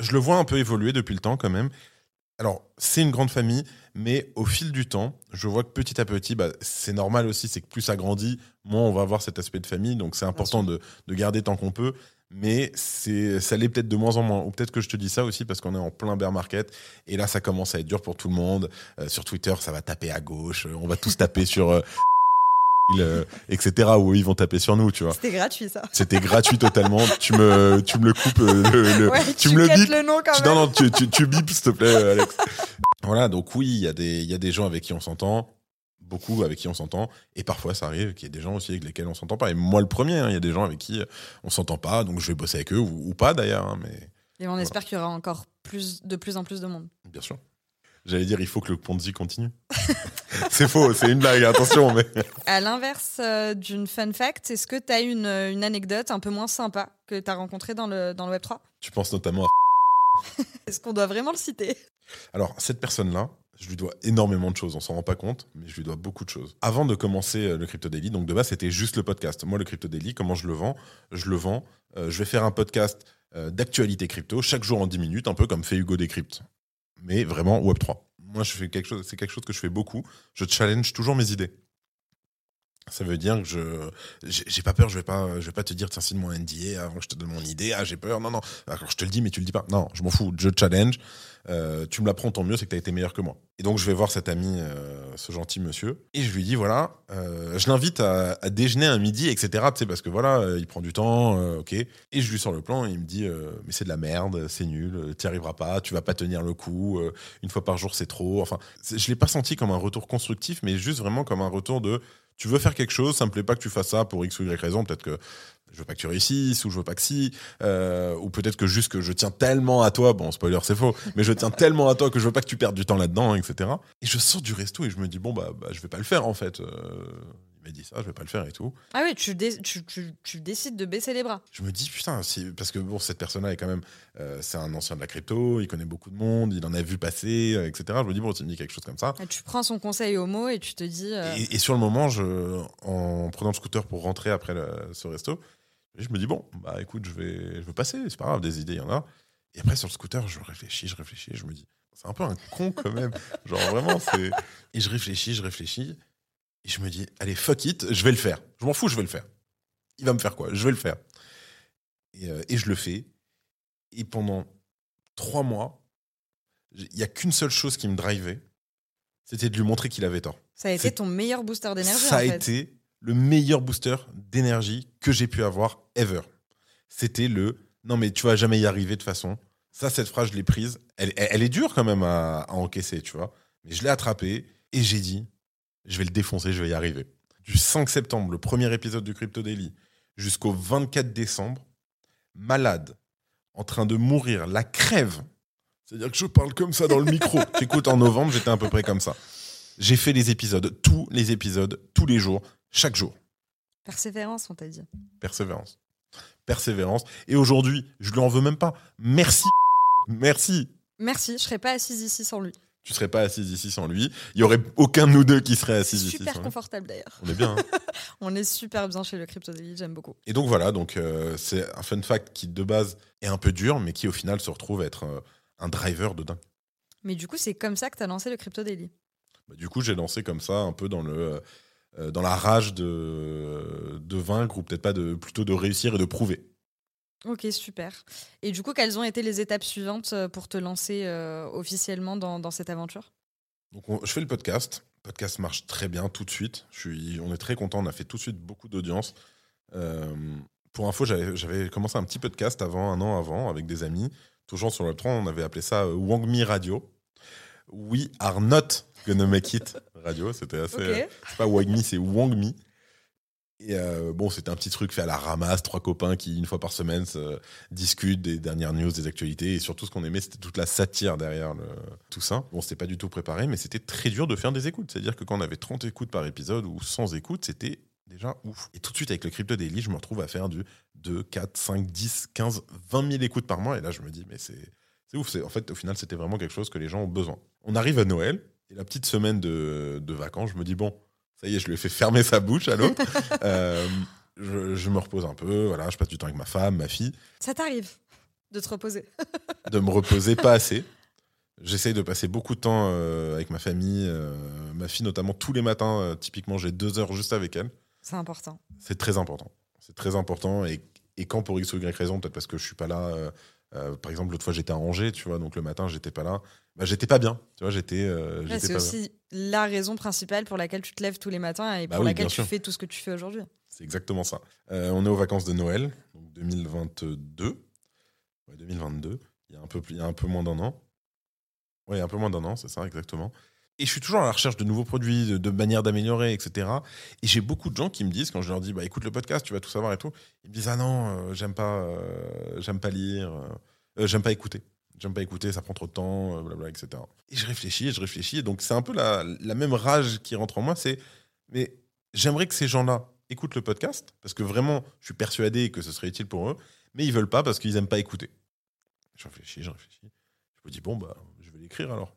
je le vois un peu évoluer depuis le temps quand même. Alors, c'est une grande famille, mais au fil du temps, je vois que petit à petit, bah, c'est normal aussi, c'est que plus ça grandit, moins on va avoir cet aspect de famille. Donc, c'est important de, de garder tant qu'on peut. Mais c'est, ça l'est peut-être de moins en moins. Ou peut-être que je te dis ça aussi parce qu'on est en plein bear market. Et là, ça commence à être dur pour tout le monde. Euh, sur Twitter, ça va taper à gauche. On va tous taper sur... euh, euh, etc. Où ils vont taper sur nous, tu vois. C'était gratuit, ça. C'était gratuit totalement. tu me, tu me le coupes, euh, le- le- Ouais, tu me le cut bipes. le nom quand Tu- même. Non, non, tu, tu, tu bipes, s'il te plaît, euh, Alex. voilà, donc oui, il y, a des- il y a des gens avec qui on s'entend, beaucoup avec qui on s'entend, et parfois ça arrive qu'il y ait des gens aussi avec lesquels on s'entend pas. Et moi, le premier, hein, il y a des gens avec qui euh, on s'entend pas, donc je vais bosser avec eux, ou, ou pas d'ailleurs, hein, mais Et on espère qu'il y aura encore plus, de plus en plus de monde. bien sûr. J'allais dire, il faut que le Ponzi continue. c'est faux, c'est une blague, attention, mais. À l'inverse euh, d'une fun fact, est-ce que tu as une, euh, une anecdote un peu moins sympa que tu as rencontrée dans le, dans le Web3 Tu penses notamment à. Est-ce qu'on doit vraiment le citer? Alors, cette personne-là, je lui dois énormément de choses. On s'en rend pas compte, mais je lui dois beaucoup de choses. Avant de commencer euh, le Crypto Daily, donc de base, c'était juste le podcast. Moi, le Crypto Daily, comment je le vends Je le vends. euh, je vais faire un podcast euh, d'actualité crypto chaque jour en 10 minutes, un peu comme fait Hugo Décrypte. Mais vraiment Web3. Moi, je fais quelque chose, c'est quelque chose que je fais beaucoup. Je challenge toujours mes idées. Ça veut dire que je j'ai pas peur, je vais pas je vais pas te dire tiens signe-moi un NDA avant que je te donne mon idée. Ah, j'ai peur. Non non. Alors je te le dis mais tu le dis pas. Non, je m'en fous, je challenge. Euh, tu me l'apprends tant mieux, c'est que tu as été meilleur que moi. Et donc je vais voir cet ami, euh, ce gentil monsieur, et je lui dis voilà, euh, je l'invite à, déjeuner un midi, etc. Tu sais, parce que voilà, il prend du temps, ok. Et je lui sors le plan, et il me dit mais c'est de la merde, c'est nul, tu arriveras pas, tu vas pas tenir le coup, une fois par jour c'est trop. Enfin, je l'ai pas senti comme un retour constructif, mais juste vraiment comme un retour de tu veux faire quelque chose, ça me plaît pas que tu fasses ça pour X ou Y raison, peut-être que je veux pas que tu réussisses ou je veux pas que si, euh, ou peut-être que juste que je tiens tellement à toi, bon spoiler c'est faux, mais je tiens tellement à toi que je veux pas que tu perdes du temps là-dedans, etc. Et je sors du resto et je me dis bon bah, bah je vais pas le faire en fait. Euh, dit ça, je vais pas le faire et tout. Ah oui, tu, dé- tu, tu- tu décides de baisser les bras. Je me dis putain, parce que bon cette personne-là est quand même, euh, c'est un ancien de la crypto, il connaît beaucoup de monde, il en a vu passer, euh, etc. Je me dis bon tu me dis quelque chose comme ça. Et tu prends son conseil au mot et tu te dis. euh, Et, et sur le moment, je, en prenant le scooter pour rentrer après le- ce resto, je me dis bon, bah écoute, je vais, je vais passer, c'est pas grave, des idées, il y en a. Et après sur le scooter, je réfléchis, je réfléchis, je me dis, c'est un peu un con quand même, genre vraiment c'est. Et je réfléchis, je réfléchis, et je me dis, allez fuck it, je vais le faire. Je m'en fous, je vais le faire. Il va me faire quoi? Je vais le faire. Et, euh, et je le fais. Et pendant trois mois, il y a qu'une seule chose qui me drivait, c'était de lui montrer qu'il avait tort. ça a été ton meilleur booster d'énergie. Ça en a été le meilleur booster d'énergie que j'ai pu avoir ever. C'était le non mais tu vas jamais y arriver de toute façon. Ça cette phrase je l'ai prise. Elle, elle, elle est dure quand même à, à encaisser tu vois. Mais je l'ai attrapée et j'ai dit je vais le défoncer, je vais y arriver. Du 5 septembre, le premier épisode du Crypto Daily, jusqu'au 24 décembre, malade, en train de mourir, la crève. C'est-à-dire que je parle comme ça dans le micro. T'écoutes, en novembre, j'étais à peu près comme ça. J'ai fait les épisodes, tous les épisodes, tous les jours, chaque jour. Persévérance, on t'a dit. Persévérance. Persévérance. Et aujourd'hui, je lui en veux même pas. Merci. Merci. Merci, je serais pas assise ici sans lui. Tu serais pas assise ici sans lui. Il y aurait aucun de nous deux qui serait assis ici. Super sans confortable d'ailleurs. On est bien. hein. On est super bien chez le Crypto Daily, j'aime beaucoup. Et donc voilà, donc euh, c'est un fun fact qui de base est un peu dur, mais qui au final se retrouve être euh, un driver de dingue. Mais du coup, c'est comme ça que tu as lancé le Crypto Daily. Bah, du coup, j'ai lancé comme ça, un peu dans le euh, dans la rage de de vaincre ou peut-être pas de plutôt de réussir et de prouver. Ok, super. Et du coup, quelles ont été les étapes suivantes euh, pour te lancer euh, officiellement dans, dans cette aventure? Donc on- je fais le podcast. Le podcast marche très bien tout de suite. Je suis, on est très content. On a fait tout de suite beaucoup d'audience. Euh, pour info, j'avais commencé un petit podcast avant, un an avant, avec des amis. Toujours sur le 3, on avait appelé ça euh, Wangmi Radio. We are not gonna make it radio. C'était assez. euh, Ok. c'est pas Wangmi, c'est Wangmi. Et euh, bon, c'était un petit truc fait à la ramasse, trois copains qui, une fois par semaine, se discutent des dernières news, des actualités. Et surtout, ce qu'on aimait, c'était toute la satire derrière le- tout ça. Bon, c'était pas du tout préparé, mais c'était très dur de faire des écoutes. C'est-à-dire que quand on avait 30 écoutes par épisode ou 100 écoutes, c'était déjà ouf. Et tout de suite, avec le Crypto Daily, je me retrouve à faire du 2, 4, 5, 10, 15, 20 000 écoutes par mois. Et là, je me dis, mais c'est ouf. En fait, au final, c'était vraiment quelque chose que les gens ont besoin. On arrive à Noël, et la petite semaine de, de vacances, je me dis, bon, ça y est, je lui ai fait fermer sa bouche à l'autre. Euh, je, je me repose un peu, voilà, je passe du temps avec ma femme, ma fille, Ça t'arrive de te reposer. de me reposer pas assez. J'essaye de passer beaucoup de temps euh, avec ma famille, euh, ma fille notamment tous les matins. euh, typiquement, j'ai deux heures juste avec elle. C'est important. C'est très important. C'est très important. Et, et quand pour X ou Y raison, peut-être parce que je suis pas là. Euh, par exemple, l'autre fois, j'étais à Angers, tu vois, donc le matin, j'étais pas là. Bah, j'étais pas bien. Tu vois, j'étais. euh, Ouais, j'étais c'est bien. aussi la raison principale pour laquelle tu te lèves tous les matins et Bah pour oui, laquelle tu sûr. fais tout ce que tu fais aujourd'hui. C'est exactement ça. Euh, on est aux vacances de Noël, donc 2022. Ouais, 2022. Il y a un peu, plus- il y a un peu moins d'un an. Oui, un peu moins d'un an, c'est ça, exactement. Et je suis toujours à la recherche de nouveaux produits, de, manières d'améliorer, etc. Et j'ai beaucoup de gens qui me disent, quand je leur dis, bah, écoute le podcast, tu vas tout savoir et tout, ils me disent, ah non, euh, j'aime pas, euh, pas lire, euh, j'aime pas écouter. J'aime pas écouter, ça prend trop de temps, blabla, etc. Et je réfléchis, je réfléchis. Et donc, c'est un peu la, la même rage qui rentre en moi. C'est, mais j'aimerais que ces gens-là écoutent le podcast, parce que vraiment, je suis persuadé que ce serait utile pour eux, mais ils veulent pas parce qu'ils aiment pas écouter. Je réfléchis, je réfléchis. Je me dis, bon, bah, je vais l'écrire alors.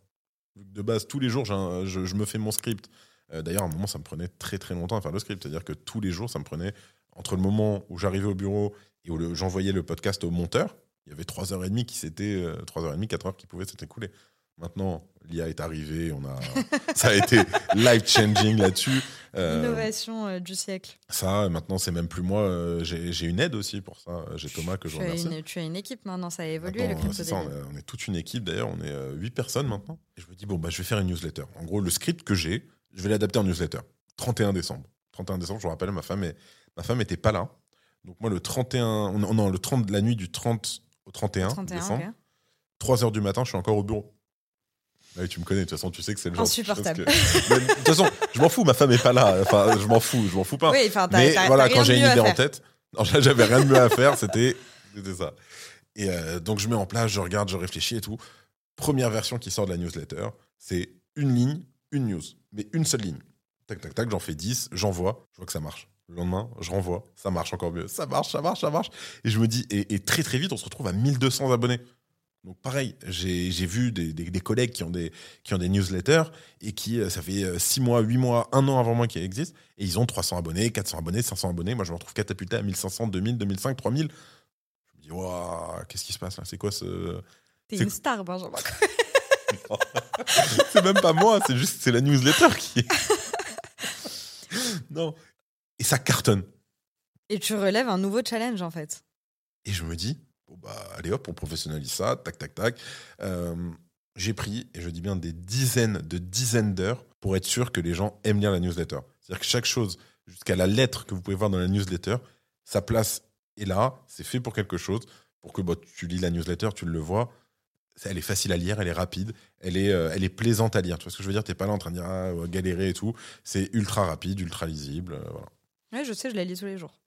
De base, tous les jours, je, je me fais mon script. Euh, D'ailleurs, à un moment, ça me prenait très très longtemps à faire le script. C'est-à-dire que tous les jours, ça me prenait entre le moment où j'arrivais au bureau et où j'envoyais le podcast au monteur. Il y avait 3h30 qui s'était, euh, 3h30, 4h qui pouvaient s'être écoulées. Maintenant, l'IA est arrivée, on a, ça a été life changing là-dessus. Euh, Innovation euh, du siècle. ça, maintenant, c'est même plus moi. euh, J'ai une aide aussi pour ça. J'ai Thomas que je remercie. une, tu as une équipe maintenant, ça a évolué Maintenant, le Crypto ça, on est, on est toute une équipe d'ailleurs, on est euh, huit personnes maintenant. Et je me dis, bon, bah, je vais faire une newsletter. En gros, le script que j'ai, je vais l'adapter en newsletter. 31 décembre. 31 décembre, je vous rappelle, ma femme, est, ma femme était pas là. Donc moi, le 31, on- non, le 30, la nuit du 30 au 31, 31, décembre, ok. 3 heures du matin, je suis encore au bureau. Ah tu me connais, de toute façon, tu sais que c'est le genre de Insupportable. que- Mais de toute façon, je m'en fous, ma femme est pas là. Enfin, je m'en fous, je m'en fous pas. Oui, enfin, Mais voilà, quand j'ai de une idée en tête, j'avais rien de mieux à faire, c'était c'était ça. Et euh, donc, je mets en place, je regarde, je réfléchis et tout. Première version qui sort de la newsletter, c'est une ligne, une news, mais une seule ligne. Tac, tac, tac, j'en fais 10, j'envoie, je vois que ça marche. Le lendemain, je renvoie, ça marche encore mieux. Ça marche, ça marche, ça marche. Et je me dis, et, et très très vite, on se retrouve à 1200 abonnés. Donc pareil, j'ai vu des, des- des collègues qui ont des, qui ont des newsletters et qui, euh, ça fait 6 mois, 8 mois, 1 an avant moi qui existent, et ils ont 300 abonnés, 400 abonnés, 500 abonnés. Moi, je me retrouve catapulté à 1500, 2000, 2005, 3000. Je me dis, waouh, qu'est-ce qui se passe là? C'est quoi ce. T'es une star, Benjamin. c'est même pas moi, c'est juste c'est la newsletter qui est. non. Et ça cartonne. Et tu relèves un nouveau challenge, en fait. Et je me dis, bon bah, allez hop, on professionnalise ça, tac, tac, tac. Euh, j'ai pris, et je dis bien des dizaines de dizaines d'heures pour être sûr que les gens aiment lire la newsletter. C'est-à-dire que chaque chose, jusqu'à la lettre que vous pouvez voir dans la newsletter, sa place est là, c'est fait pour quelque chose, pour que bah, tu lis la newsletter, tu le vois. Elle est facile à lire, elle est rapide, elle est, euh, elle est plaisante à lire. Tu vois ce que je veux dire? T'es pas là en train de dire ah, galérer et tout. C'est ultra rapide, ultra lisible. euh, voilà. Ouais, je sais, je la lis tous les jours.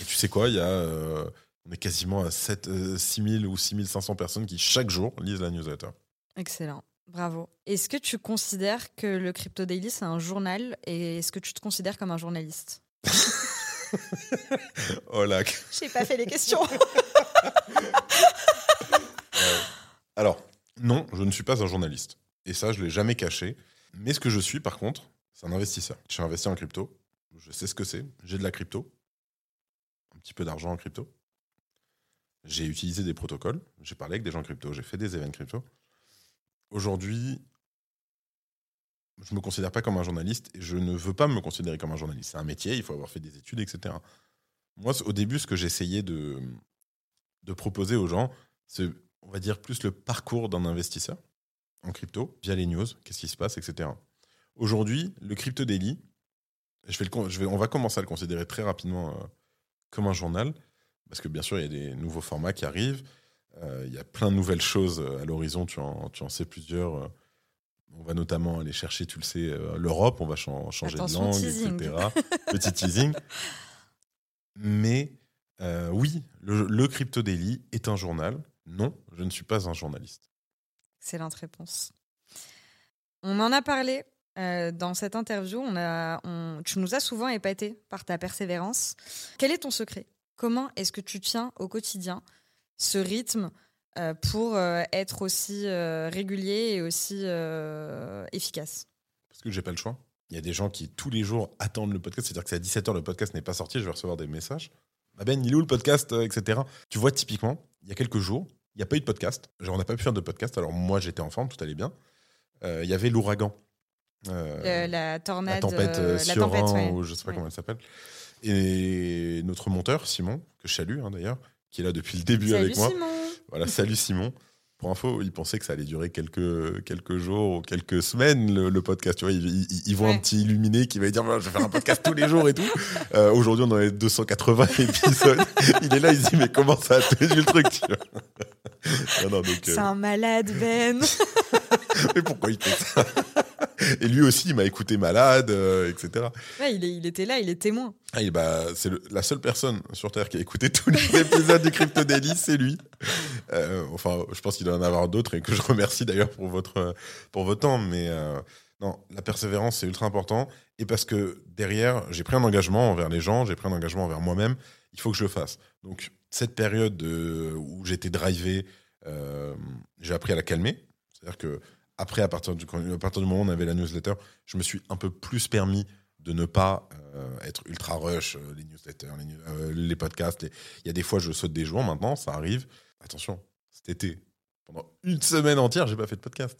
Et tu sais quoi, il y a, euh, on est quasiment à 7, 6000 ou 6500 personnes qui chaque jour lisent la newsletter. Excellent. Bravo. Est-ce que tu considères que le Crypto Daily, c'est un journal? Et est-ce que tu te considères comme un journaliste? Oh là. J'ai pas fait les questions. Alors, non, je ne suis pas un journaliste. Et ça, je ne l'ai jamais caché. Mais ce que je suis, par contre, c'est un investisseur. Je suis investi en crypto. Je sais ce que c'est. J'ai de la crypto. Un petit peu d'argent en crypto. J'ai utilisé des protocoles. J'ai parlé avec des gens crypto. J'ai fait des événements crypto. Aujourd'hui, je ne me considère pas comme un journaliste et je ne veux pas me considérer comme un journaliste. C'est un métier, il faut avoir fait des études, etc. Moi, au début, ce que j'essayais de, de proposer aux gens, c'est, on va dire, plus le parcours d'un investisseur en crypto, via les news, qu'est-ce qui se passe, etc. Aujourd'hui, le Crypto Daily, je vais on va commencer à le considérer très rapidement euh, comme un journal, parce que bien sûr, il y a des nouveaux formats qui arrivent. Euh, il y a plein de nouvelles choses euh, à l'horizon, tu en, tu en sais plusieurs. Euh. On va notamment aller chercher, tu le sais, l'Europe, on va changer de langue, etc. Petit teasing. Mais oui, le, Crypto Daily est un journal. Non, je ne suis pas un journaliste. Excellente réponse. On en a parlé dans cette interview. On a, tu nous as souvent épaté par ta persévérance. Quel est ton secret? Comment est-ce que tu tiens au quotidien ce rythme euh, pour euh, être aussi euh, régulier et aussi efficace? Parce que j'ai pas le choix. Il y a des gens qui tous les jours attendent le podcast, c'est-à-dire que c'est à 17h, le podcast n'est pas sorti, je vais recevoir des messages. Ah ben, il est où le podcast, etc. Tu vois, typiquement, il y a quelques jours, il n'y a pas eu de podcast. Genre, on n'a pas pu faire de podcast. Alors, moi, j'étais en forme, tout allait bien. Il y avait l'ouragan. la tornade. La tempête la tempête, ou je sais pas comment elle s'appelle. Et notre monteur, Simon, que je salue hein, d'ailleurs, qui est là depuis le début salut avec moi. Simon. Voilà, salut Simon. Pour info, il pensait que ça allait durer quelques, quelques jours ou quelques semaines, le, podcast. Tu vois, il, voit un petit illuminé qui va dire Je vais faire un podcast tous les jours et tout. Euh, aujourd'hui, on en est 280 épisodes. il est là, il se dit Mais comment ça a tenu le truc C'est euh, un malade, Ben. Mais pourquoi il fait ça? et lui aussi, il m'a écouté malade, euh, etc. Ouais, il, il, était là, il est témoin. Ah, bah, c'est la seule personne sur Terre qui a écouté tous les épisodes du Crypto Daily, c'est lui. Euh, enfin, je pense qu'il doit en avoir d'autres et que je remercie d'ailleurs pour votre, pour votre temps. Mais euh, non, la persévérance, c'est ultra important. Et parce que derrière, j'ai pris un engagement envers les gens, j'ai pris un engagement envers moi-même. Il faut que je le fasse. Donc, cette période de, où j'étais drivé, j'ai appris à la calmer. C'est-à-dire que après, à partir, du, à partir du moment où on avait la newsletter, je me suis un peu plus permis de ne pas euh, être ultra rush, euh, les newsletters, les, euh, podcasts. Il y a des fois, je saute des jours maintenant, ça arrive. Attention, cet été, pendant une semaine entière, j'ai pas fait de podcast.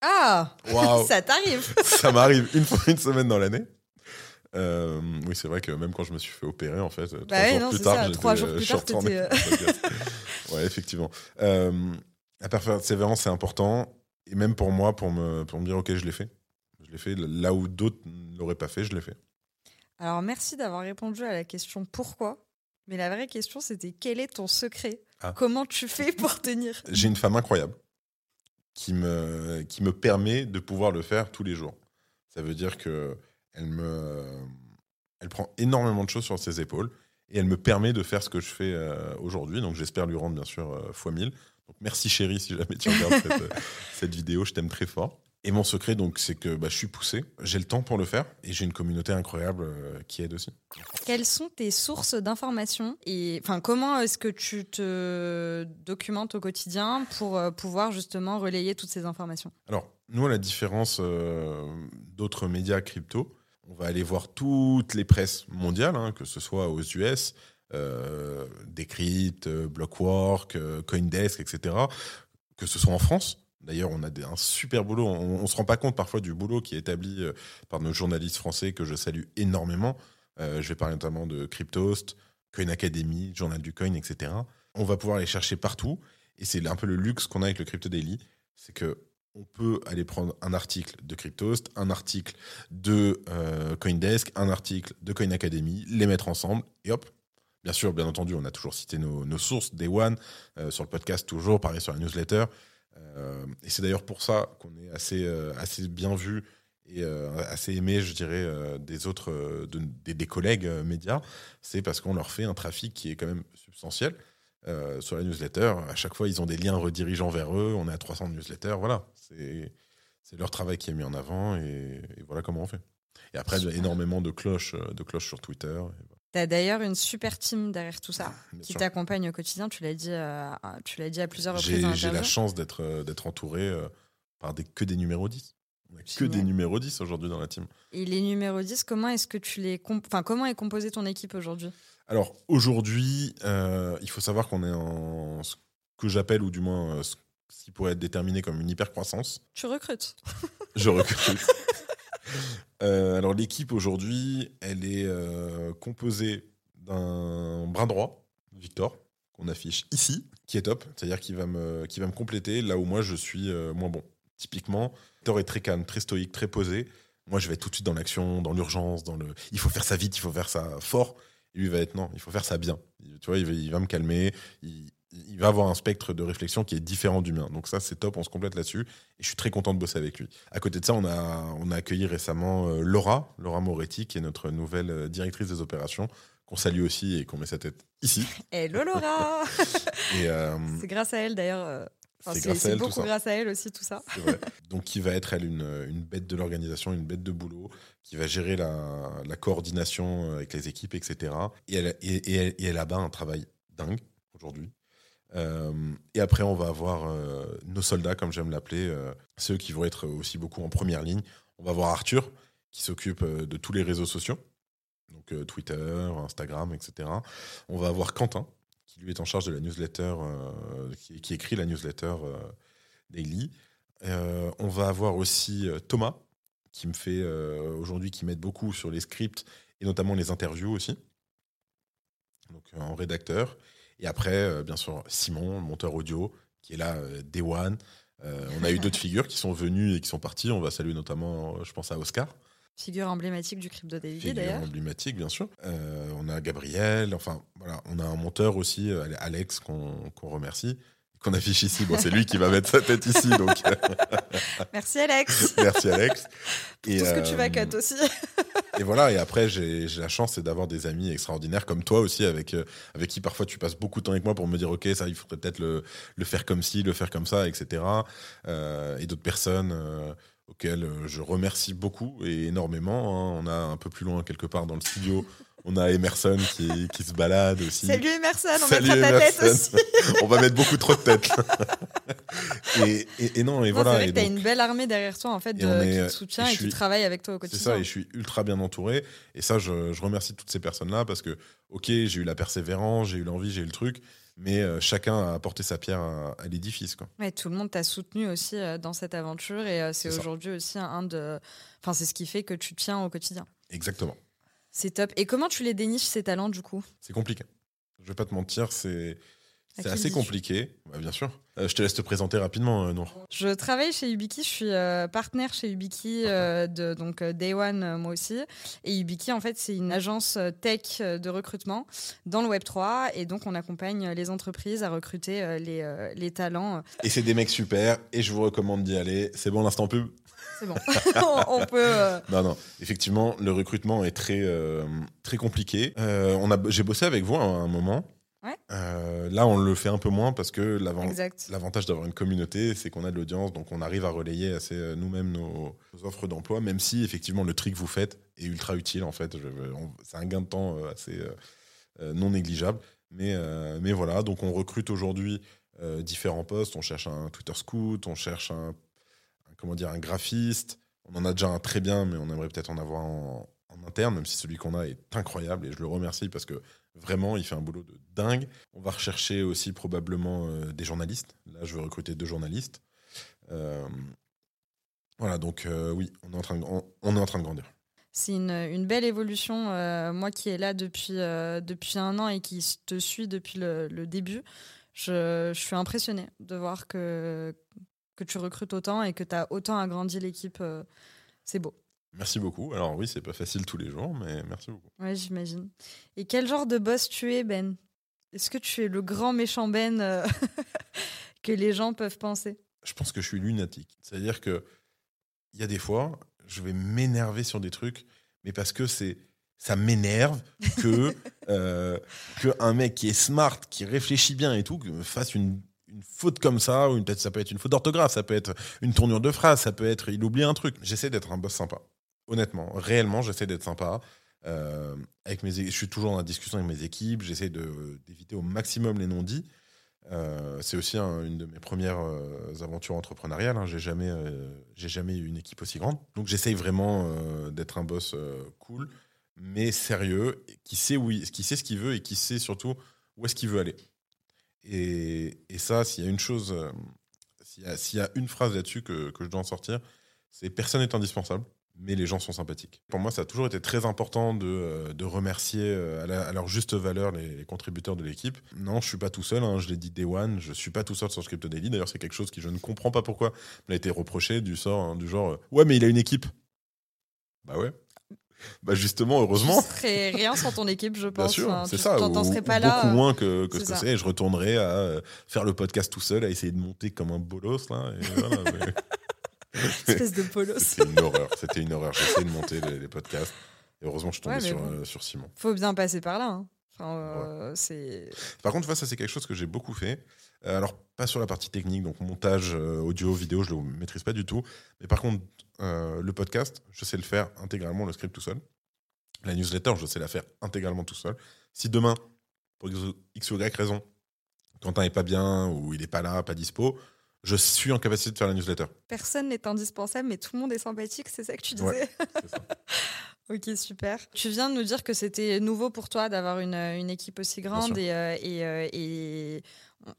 Ah Ça t'arrive Ça m'arrive une fois une semaine dans l'année. oui, c'est vrai que même quand je me suis fait opérer, en fait, trois, bah jours, plus tard, trois jours plus tard, ouais, effectivement. la persévérance, c'est important et même pour moi, pour me, pour me dire, OK, je l'ai fait. Je l'ai fait là où d'autres ne l'auraient pas fait, je l'ai fait. Alors, merci d'avoir répondu à la question pourquoi? Mais la vraie question, c'était quel est ton secret ah. Comment tu fais pour tenir? J'ai une femme incroyable qui me, qui me permet de pouvoir le faire tous les jours. Ça veut dire que elle me, elle prend énormément de choses sur ses épaules et elle me permet de faire ce que je fais euh, aujourd'hui. Donc j'espère lui rendre bien sûr euh, fois mille. Donc merci chérie si jamais tu regardes euh, cette, vidéo, je t'aime très fort. Et mon secret, donc, c'est que bah, je suis poussé, j'ai le temps pour le faire et j'ai une communauté incroyable euh, qui aide aussi. Quelles sont tes sources d'informations et enfin comment est-ce que tu te documentes au quotidien pour euh, pouvoir justement relayer toutes ces informations? Alors nous, à la différence d'autres médias crypto, on va aller voir toutes les presses mondiales, hein, que ce soit aux US, euh, Decrypt, euh, Blockwork, euh, Coindesk, etc. Que ce soit en France. D'ailleurs, on a un super boulot. On, ne se rend pas compte parfois du boulot qui est établi par nos journalistes français que je salue énormément. je vais parler notamment de Cryptost, Coin Academy, Journal du Coin, etc. On va pouvoir les chercher partout. Et c'est un peu le luxe qu'on a avec le Crypto Daily. C'est que on peut aller prendre un article de Cryptost, un article de Coindesk, un article de Coin Academy, les mettre ensemble et hop, Bien sûr, bien entendu, on a toujours cité nos, sources, Day One, euh, sur le podcast toujours, pareil sur la newsletter. Euh, et c'est d'ailleurs pour ça qu'on est assez, euh, assez bien vu et assez aimé, je dirais, des autres, de- des, collègues médias, c'est parce qu'on leur fait un trafic qui est quand même substantiel sur la newsletter. À chaque fois, ils ont des liens redirigeants vers eux. On est à 300 newsletters. Voilà, c'est leur travail qui est mis en avant et, voilà comment on fait. Et après, il y a énormément de cloches, de cloches sur Twitter. Tu as d'ailleurs une super team derrière tout ça bien qui sûr. t'accompagne au quotidien. Tu l'as dit, euh, tu l'as dit à plusieurs reprises. J'ai la chance d'être euh, d'être entouré euh, par des, que des numéros 10. On a que des numéros 10 aujourd'hui dans la team. Et les numéros 10, comment est-ce que tu les comp- comment est composée ton équipe aujourd'hui? Alors aujourd'hui, il faut savoir qu'on est en ce que j'appelle, ou du moins ce qui pourrait être déterminé comme une hyper-croissance. Tu recrutes Je recrute. Euh, alors l'équipe aujourd'hui, elle est euh, composée d'un bras droit, Victor, qu'on affiche ici, qui est top, c'est-à-dire qui va me, qui va me compléter là où moi je suis euh, moins bon. Typiquement, Victor est très calme, très stoïque, très posé. Moi, je vais tout de suite dans l'action, dans l'urgence, dans le. Il faut faire ça vite, il faut faire ça fort. Et lui va être non, il faut faire ça bien. Tu vois, il va, me calmer. Il va avoir un spectre de réflexion qui est différent du mien. Donc ça, c'est top, on se complète là-dessus. Et je suis très content de bosser avec lui. À côté de ça, on a, on a accueilli récemment euh, Laura, Laura Moretti, qui est notre nouvelle euh, directrice des opérations, qu'on salue aussi et qu'on met sa tête ici. Hello Laura euh, C'est grâce à elle d'ailleurs. enfin, C'est beaucoup grâce à elle aussi tout ça. Vrai. Donc, qui va être, elle, une, une bête de l'organisation, une bête de boulot, qui va gérer la, la coordination avec les équipes, etc. Et elle, et, et elle, et elle a bas un travail dingue aujourd'hui. Euh, et après, on va avoir euh, nos soldats, comme j'aime l'appeler, euh, ceux qui vont être aussi beaucoup en première ligne. On va avoir Arthur, qui s'occupe de tous les réseaux sociaux, donc Twitter, Instagram, etc. On va avoir Quentin, qui lui est en charge de la newsletter, qui, qui écrit la newsletter daily. On va avoir aussi Thomas, qui me fait aujourd'hui, qui m'aide beaucoup sur les scripts et notamment les interviews aussi, donc en rédacteur. Et après, euh, bien sûr, Simon, le monteur audio, qui est là, euh, Day One. Euh, on a eu d'autres figures qui sont venues et qui sont parties. On va saluer notamment, je pense à Oscar, Figure emblématique du Crypto Daily figure d'ailleurs. emblématique, bien sûr. Euh, on a Gabriel, enfin voilà, on a un monteur aussi, Alex, qu'on qu'on remercie, qu'on affiche ici. Bon, c'est lui qui va mettre sa tête ici, donc Merci Alex. merci Alex. Tout ce que tu vas euh, cut aussi. Et voilà, et après, j'ai la chance d'avoir des amis extraordinaires comme toi aussi, avec, euh, avec qui parfois tu passes beaucoup de temps avec moi pour me dire, OK, ça, il faudrait peut-être le, le faire comme ci, le faire comme ça, etc. Euh, et d'autres personnes euh, auxquelles je remercie beaucoup et énormément. hein. On a un peu plus loin, quelque part dans le studio, on a Emerson qui, qui se balade aussi. Salut Emerson, on Salut mettra ta tête aussi. on va mettre beaucoup trop de têtes. et, et, et non, et Non, voilà. c'est vrai et que tu as donc- une belle armée derrière toi en fait de, est- qui et te soutient je et, qui travaille avec toi au C'est quotidien. ça, et je suis ultra bien entouré. Et ça, je, je remercie toutes ces personnes-là parce que, ok, j'ai eu la persévérance, j'ai eu l'envie, j'ai eu le truc, mais euh, chacun a apporté sa pierre à, à l'édifice. quoi. Ouais, tout le monde t'a soutenu aussi euh, dans cette aventure et euh, c'est C'est aujourd'hui aussi un de. Enfin, c'est ce qui fait que tu tiens au quotidien. Exactement. C'est top. Et comment tu les déniches ces talents du coup? C'est compliqué. Je vais pas te mentir, c'est assez compliqué. Bah, bien sûr. Euh, je te laisse te présenter rapidement, euh, Nour. Je travaille chez Ubiki, je suis euh, partenaire chez Ubiki, euh, de, donc Day One moi aussi. Et Ubiki, en fait, c'est une agence tech de recrutement dans le Web3. Et donc, on accompagne les entreprises à recruter les, les talents. Et c'est des mecs super, et je vous recommande d'y aller. C'est bon l'instant pub? C'est bon, on peut. euh, Non, non. Effectivement, le recrutement est très, euh, très compliqué. Euh, on a, j'ai bossé avec vous à un moment. Ouais. Là, on le fait un peu moins parce que l'avant- l'avantage d'avoir une communauté, c'est qu'on a de l'audience, donc on arrive à relayer assez nous-mêmes nos, nos offres d'emploi, même si effectivement le tri que vous faites est ultra utile. En fait, Je- on- c'est un gain de temps assez non négligeable. Mais, mais voilà, donc on recrute aujourd'hui différents postes. On cherche un Twitter scout, on cherche un- comment dire, un graphiste. On en a déjà un très bien, mais on aimerait peut-être en avoir en, interne, même si celui qu'on a est incroyable et je le remercie parce que vraiment, il fait un boulot de dingue. On va rechercher aussi probablement euh, des journalistes. Là, je veux recruter deux journalistes. Euh, voilà, donc euh, oui, on est, en train de, grandir. C'est une, belle évolution. moi qui est là depuis, depuis un an et qui te suis depuis le, début, je, je suis impressionnée de voir que, que tu recrutes autant et que tu as autant agrandi l'équipe. euh, c'est beau. Merci beaucoup. Alors oui, c'est pas facile tous les jours, mais merci beaucoup. Ouais, j'imagine. Et quel genre de boss tu es, Ben? Est-ce que tu es le grand méchant Ben euh, que les gens peuvent penser? Je pense que je suis lunatique. C'est-à-dire que il y a des fois, je vais m'énerver sur des trucs, mais parce que c'est ça m'énerve que euh, que un mec qui est smart, qui réfléchit bien et tout, que fasse une, une faute comme ça, ou peut-être ça peut être une faute d'orthographe, ça peut être une tournure de phrase, ça peut être il oublie un truc. J'essaie d'être un boss sympa. Honnêtement, réellement, j'essaie d'être sympa. Euh, avec mes, je suis toujours en discussion avec mes équipes. J'essaie d'éviter au maximum les non-dits. Euh, c'est aussi un- une de mes premières euh, aventures entrepreneuriales. hein. J'ai jamais, jamais eu une équipe aussi grande. Donc j'essaye vraiment d'être un boss cool, mais sérieux, qui sait qui sait ce qu'il veut et qui sait surtout où est-ce qu'il veut aller. Et, et ça, s'il y a une chose, euh, s'il y, a- une phrase là-dessus que, que je dois en sortir, c'est personne n'est indispensable, mais les gens sont sympathiques. Pour moi, ça a toujours été très important de, euh, de remercier euh, à, leur juste valeur les, contributeurs de l'équipe. Non, je suis pas tout seul, hein, je l'ai dit Day One, je suis pas tout seul sur Script Daily. D'ailleurs, c'est quelque chose qui je ne comprends pas pourquoi m'a été reproché du sort hein, du genre ouais, mais il a une équipe. Bah ouais. Bah justement, heureusement. Tu serais rien sans ton équipe, je pense. Bien sûr, c'est ça. t'en- serais pas là. beaucoup euh, moins que, que ce que c'est. Et je retournerai à euh, faire le podcast tout seul, à essayer de monter comme un bolos là. et voilà, mais- Espèce de polos. C'était une horreur. C'était une horreur. J'essayais de monter les, les podcasts. Et heureusement, je suis tombé Ouais, sur, bon. euh, sur Simon. Faut bien passer par là. hein. Enfin, euh, c'est. Par contre, ça, c'est quelque chose que j'ai beaucoup fait. Euh, alors, pas sur la partie technique, donc montage euh, audio, vidéo, je le maîtrise pas du tout. Mais par contre, euh, le podcast, je sais le faire intégralement, le script tout seul. La newsletter, je sais la faire intégralement tout seul. Si demain, pour X ou Y raison, Quentin est pas bien ou il est pas là, pas dispo, je suis en capacité de faire la newsletter. Personne n'est indispensable, mais tout le monde est sympathique, c'est ça que tu disais Ouais, c'est ça. Ok, super. Tu viens de nous dire que c'était nouveau pour toi d'avoir une, une équipe aussi grande et, euh, et, euh, et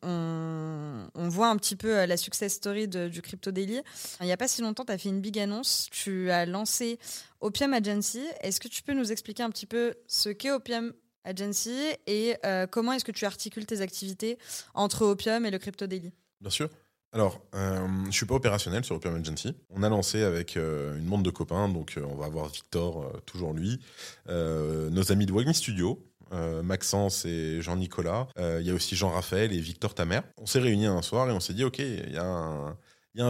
on, voit un petit peu euh, la success story du Crypto Daily. Il n'y a pas si longtemps, tu as fait une big annonce. Tu as lancé Opium Agency. Est-ce que tu peux nous expliquer un petit peu ce qu'est Opium Agency et euh, comment est-ce que tu articules tes activités entre Opium et le Crypto Daily? Bien sûr. Alors, euh, je suis pas opérationnel sur Opium Agency. On a lancé avec une bande de copains, donc on va avoir Victor, toujours lui, nos amis de Wagmi Studio, euh, Maxence et Jean-Nicolas. Euh, Il y a aussi Jean-Raphaël et Victor Tamer. On s'est réunis un soir et on s'est dit, OK, il y a un...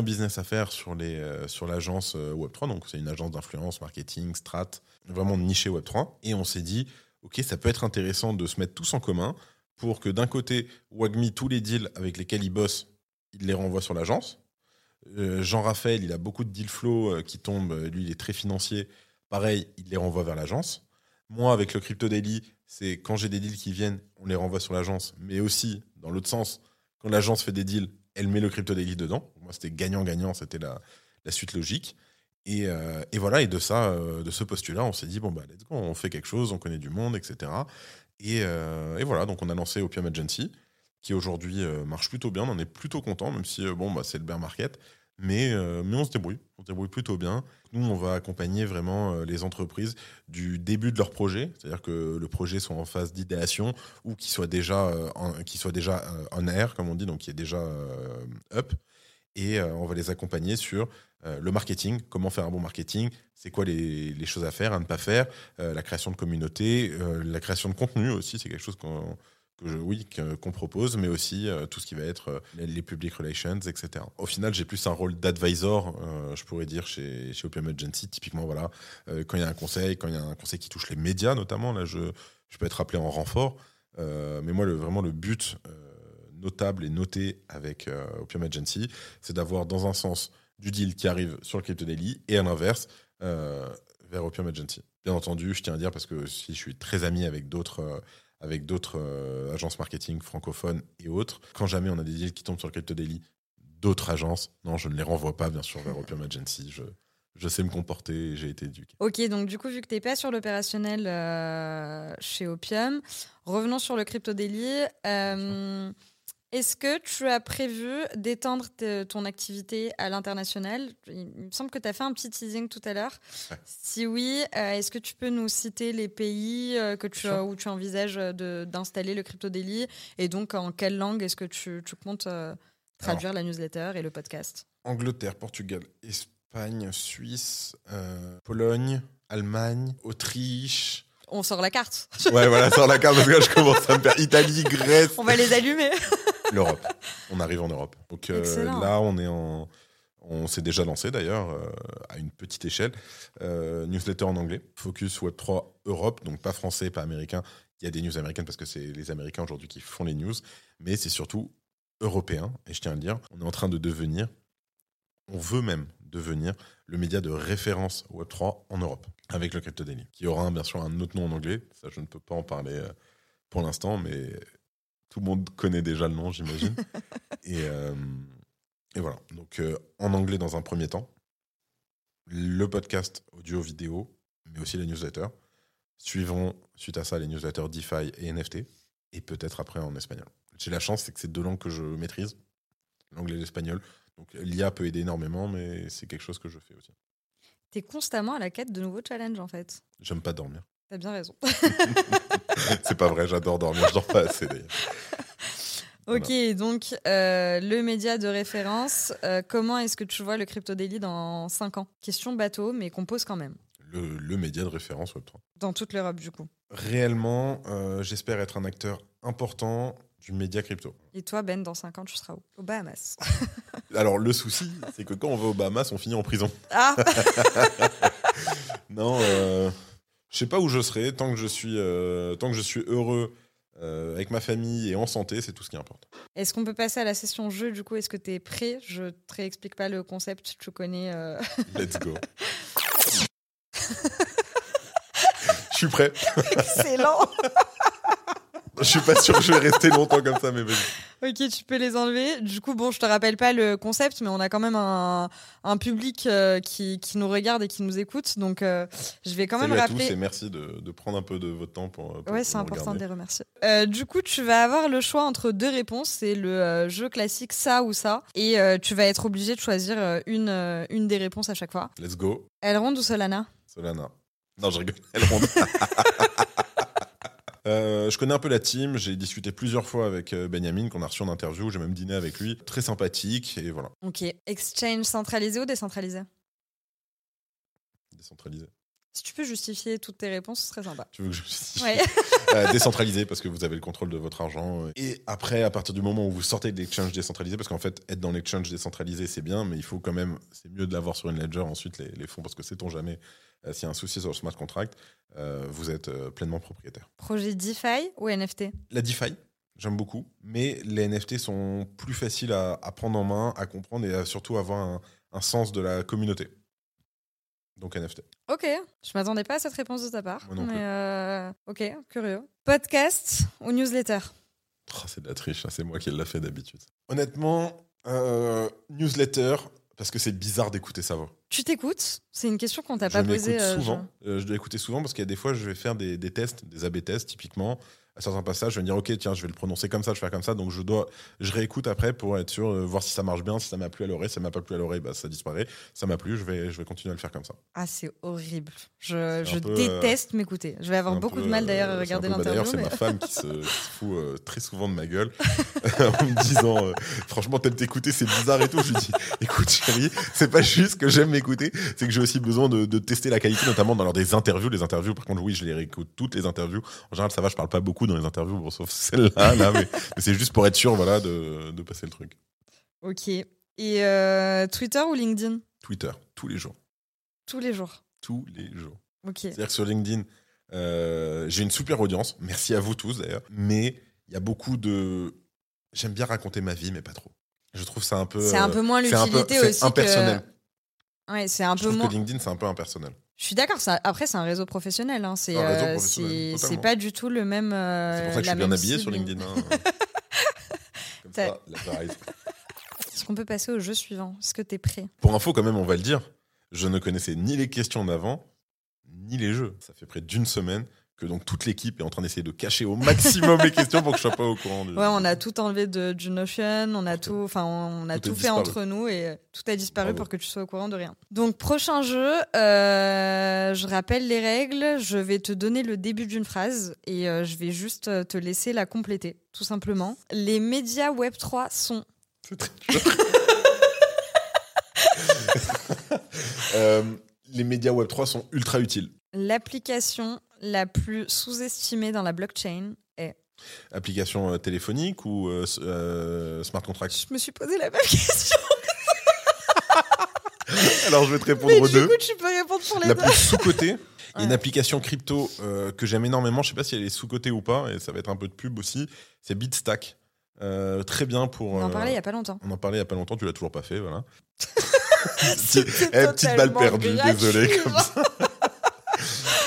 Business à faire sur les euh, sur l'agence euh, Web3, donc c'est une agence d'influence, marketing, strat, vraiment nichée Web3. Et on s'est dit, ok, ça peut être intéressant de se mettre tous en commun pour que d'un côté, Wagmi, tous les deals avec lesquels il bosse, il les renvoie sur l'agence. Jean-Raphaël, il a beaucoup de deal flow qui tombent. Lui, il est très financier. Pareil, il les renvoie vers l'agence. Moi, avec le Crypto Daily, c'est quand j'ai des deals qui viennent, on les renvoie sur l'agence. Mais aussi, dans l'autre sens, quand l'agence fait des deals, elle met le Crypto Daily dedans. Moi, c'était gagnant-gagnant, c'était la, la suite logique. Et, euh, et voilà, et de ça, euh, de ce postulat, on s'est dit, bon, bah, let's go, on fait quelque chose, on connaît du monde, etc. Et, euh, et voilà, donc on a lancé Opium Agency, qui aujourd'hui marche plutôt bien, on en est plutôt content, même si, bon, bah, c'est le bear market. Mais, euh, mais on se débrouille, on se débrouille plutôt bien. Nous, on va accompagner vraiment euh, les entreprises du début de leur projet, c'est-à-dire que le projet soit en phase d'idéation ou qu'il soit déjà, euh, en, soit déjà on air, comme on dit, donc qui est déjà up. Et on va les accompagner sur le marketing, comment faire un bon marketing, c'est quoi les, les choses à faire, à ne pas faire, la création de communauté, la création de contenu aussi, c'est quelque chose qu'on oui, qu'on propose, mais aussi euh, tout ce qui va être euh, les, public relations, etc. Au final, j'ai plus un rôle d'advisor, euh, je pourrais dire, chez, chez Opium Agency. Typiquement, voilà, quand il y a un conseil, quand il y a un conseil qui touche les médias notamment, là, je, je peux être appelé en renfort. Mais moi, vraiment, le but notable et noté avec Opium Agency, c'est d'avoir dans un sens du deal qui arrive sur le Crypto Daily et à l'inverse vers Opium Agency. Bien entendu, je tiens à dire parce que si je suis très ami avec d'autres avec d'autres euh, agences marketing francophones et autres, quand jamais on a des deals qui tombent sur le Crypto Daily d'autres agences, non, je ne les renvoie pas bien sûr vers Opium Agency. Je, je sais me comporter et j'ai été éduqué. Ok, donc du coup, vu que tu n'es pas sur l'opérationnel euh, chez Opium, revenons sur le Crypto Daily. Euh, Est-ce que tu as prévu d'étendre te- ton activité à l'international? Il me semble que tu as fait un petit teasing tout à l'heure. Ouais. Si oui, euh, est-ce que tu peux nous citer les pays euh, que tu, où tu envisages de- d'installer le Crypto Daily? Et donc, en quelle langue est-ce que tu, tu comptes euh, traduire la newsletter et le podcast? Angleterre, Portugal, Espagne, Suisse, euh, Pologne, Allemagne, Autriche. On sort la carte. Ouais, voilà, sur la carte parce que je commence à me perdre. Italie, Grèce, On va les allumer. l'Europe. On arrive en Europe. Donc euh, là, on est en, On s'est déjà lancé d'ailleurs euh, à une petite échelle. Euh, newsletter en anglais, focus Web3 Europe, donc pas français, pas américain. Il y a des news américaines parce que c'est les Américains aujourd'hui qui font les news, mais c'est surtout européen. Et je tiens à le dire, on est en train de devenir, on veut même devenir le média de référence Web3 en Europe, avec le Crypto Daily, qui aura bien sûr un autre nom en anglais. Ça, je ne peux pas en parler pour l'instant, mais tout le monde connaît déjà le nom, j'imagine. et, euh, et voilà. Donc, euh, en anglais dans un premier temps, le podcast audio-vidéo, mais aussi les newsletters. Suivront, suite à ça, les newsletters DeFi et NFT, et peut-être après en espagnol. J'ai la chance, c'est que c'est deux langues que je maîtrise, l'anglais et l'espagnol. Donc l'IA peut aider énormément, mais c'est quelque chose que je fais aussi. T'es constamment à la quête de nouveaux challenges en fait. J'aime pas dormir. T'as bien raison. c'est pas vrai, j'adore dormir, je dors pas assez d'ailleurs. Ok, donc euh, le média de référence, euh, comment est-ce que tu vois le Crypto Daily dans 5 ans? Question bateau, mais qu'on pose quand même. Le, le média de référence Web3. Dans toute l'Europe, du coup. Réellement, euh, j'espère être un acteur important du média crypto. Et toi, Ben, dans 5 ans, tu seras où? Aux Bahamas. Alors le souci, c'est que quand on va aux Bahamas, on finit en prison. Ah Non, euh, je sais pas où je serai. Tant que je suis, euh, tant que je suis heureux euh, avec ma famille et en santé, c'est tout ce qui importe. Est-ce qu'on peut passer à la session jeu, du coup? Est-ce que tu es prêt? Je te réexplique pas le concept, tu connais... euh, Let's go. Je suis prêt. Excellent Je suis pas sûr que je vais rester longtemps comme ça, mais vas-y. Ok, tu peux les enlever. Du coup, bon, je te rappelle pas le concept, mais on a quand même un, un public euh, qui, qui nous regarde et qui nous écoute. Donc, euh, je vais quand même Salut à tous et merci de, de prendre un peu de votre temps pour. pour- Ouais, c'est important de les remercier. Euh, du coup, tu vas avoir le choix entre deux réponses. C'est le euh, jeu classique ça ou ça. Et euh, tu vas être obligé de choisir euh, une, euh, une des réponses à chaque fois. Let's go, Elrond ou Solana? Solana. Non, je rigole. Elle ronde. Euh, je connais un peu la team, j'ai discuté plusieurs fois avec euh, Benjamin qu'on a reçu en interview, j'ai même dîné avec lui, très sympathique et voilà, Ok. Exchange centralisé ou décentralisé? Décentralisé. Si tu peux justifier toutes tes réponses, ce serait sympa. Tu veux que je justifie Ouais. Euh, décentralisé parce que vous avez le contrôle de votre argent. Et après, à partir du moment où vous sortez de l'exchange décentralisé, parce qu'en fait, être dans l'exchange décentralisé, c'est bien, mais il faut quand même, c'est mieux de l'avoir sur une ledger ensuite les, les fonds, parce que sait-on jamais euh, s'il y a un souci sur le smart contract, euh, vous êtes euh, pleinement propriétaire. Projet DeFi ou NFT La DeFi, j'aime beaucoup, mais les NFT sont plus faciles à, à prendre en main, à comprendre et à surtout avoir un, un sens de la communauté. Donc NFT. Ok. Je m'attendais pas à cette réponse de ta part. Moi non mais plus. euh, ok, curieux. Podcast ou newsletter? Oh, c'est de la triche, hein, c'est moi qui l'a fait d'habitude. Honnêtement, euh, newsletter, parce que c'est bizarre d'écouter sa voix. Tu t'écoutes? C'est une question qu'on t'a je pas posée. euh, souvent. Euh, je dois écouter souvent parce qu'il y a des fois, je vais faire des, des tests, des AB tests typiquement. À certains passages, je vais me dire, ok, tiens, je vais le prononcer comme ça, je vais faire comme ça. Donc je dois, je réécoute après pour être sûr, euh, voir si ça marche bien, si ça m'a plu à l'oreille, si ça m'a pas plu à l'oreille, bah, ça disparaît. Ça m'a plu, je vais, je vais continuer à le faire comme ça. Ah, c'est horrible. Je, euh, déteste m'écouter. Je vais avoir beaucoup peu, de mal d'ailleurs à euh, regarder bah, l'interview. D'ailleurs, c'est mais- ma femme qui se, qui se fout euh, très souvent de ma gueule en me disant, euh, franchement, t'aimes t'écouter, c'est bizarre et tout. Je lui dis, écoute, chérie, c'est pas juste que j'aime m'écouter, c'est que j'ai aussi besoin de, de tester la qualité, notamment dans lors des interviews. Les interviews, par contre, oui, je les réécoute toutes les interviews. En général, ça va, je parle pas beaucoup dans les interviews, bon, sauf celle-là, là, mais, mais c'est juste pour être sûr, voilà, de, de passer le truc. Ok. Et euh, Twitter ou LinkedIn? Twitter, tous les jours. Tous les jours. Tous les jours. Ok. C'est-à-dire que sur LinkedIn, euh, j'ai une super audience. Merci à vous tous d'ailleurs. Mais il y a beaucoup de. J'aime bien raconter ma vie, mais pas trop. Je trouve ça un peu. C'est un euh, peu moins c'est peu- l'utilité c'est aussi impersonnel. que. Ouais, c'est un Je peu trouve moins. que LinkedIn, c'est un peu impersonnel. Je suis d'accord. ça- Après, c'est un réseau professionnel. hein. C'est euh, c'est- c'est pas du tout le même. euh, c'est pour ça que je suis bien habillé sur. LinkedIn. hein. Comme ça. Est-ce qu'on peut passer au jeu suivant? Est-ce que t'es prêt? Pour info, quand même, on va le dire. Je ne connaissais ni les questions d'avant, ni les jeux. Ça fait près d'une semaine que donc toute l'équipe est en train d'essayer de cacher au maximum les questions pour que je sois pas au courant. du- Ouais, on a tout enlevé de, du Notion, on a tout, enfin, on a Tout fait disparu. entre nous et tout a disparu Bravo. pour que tu sois au courant de rien. Donc, prochain jeu, euh, je rappelle les règles. Je vais te donner le début d'une phrase et euh, je vais juste euh, te laisser la compléter, tout simplement. Les médias Web3 sont. C'est très. Euh, les médias Web3 sont ultra utiles. L'application la plus sous-estimée dans la blockchain est. Application euh, téléphonique ou euh, euh, smart contract? Je me suis posé la même question. Alors je vais te répondre Mais aux du deux. coup, tu peux répondre pour les La deux. plus sous-cotée, il y a une Ouais. application crypto euh, que j'aime énormément. Je sais pas si elle est sous-cotée ou pas, et ça va être un peu de pub aussi. C'est Bitstack. Euh, très bien pour. On en parlait il y a pas longtemps. On en parlait il y a pas longtemps, tu l'as toujours pas fait, voilà. Eh, petite balle perdue, désolé. Comme ça.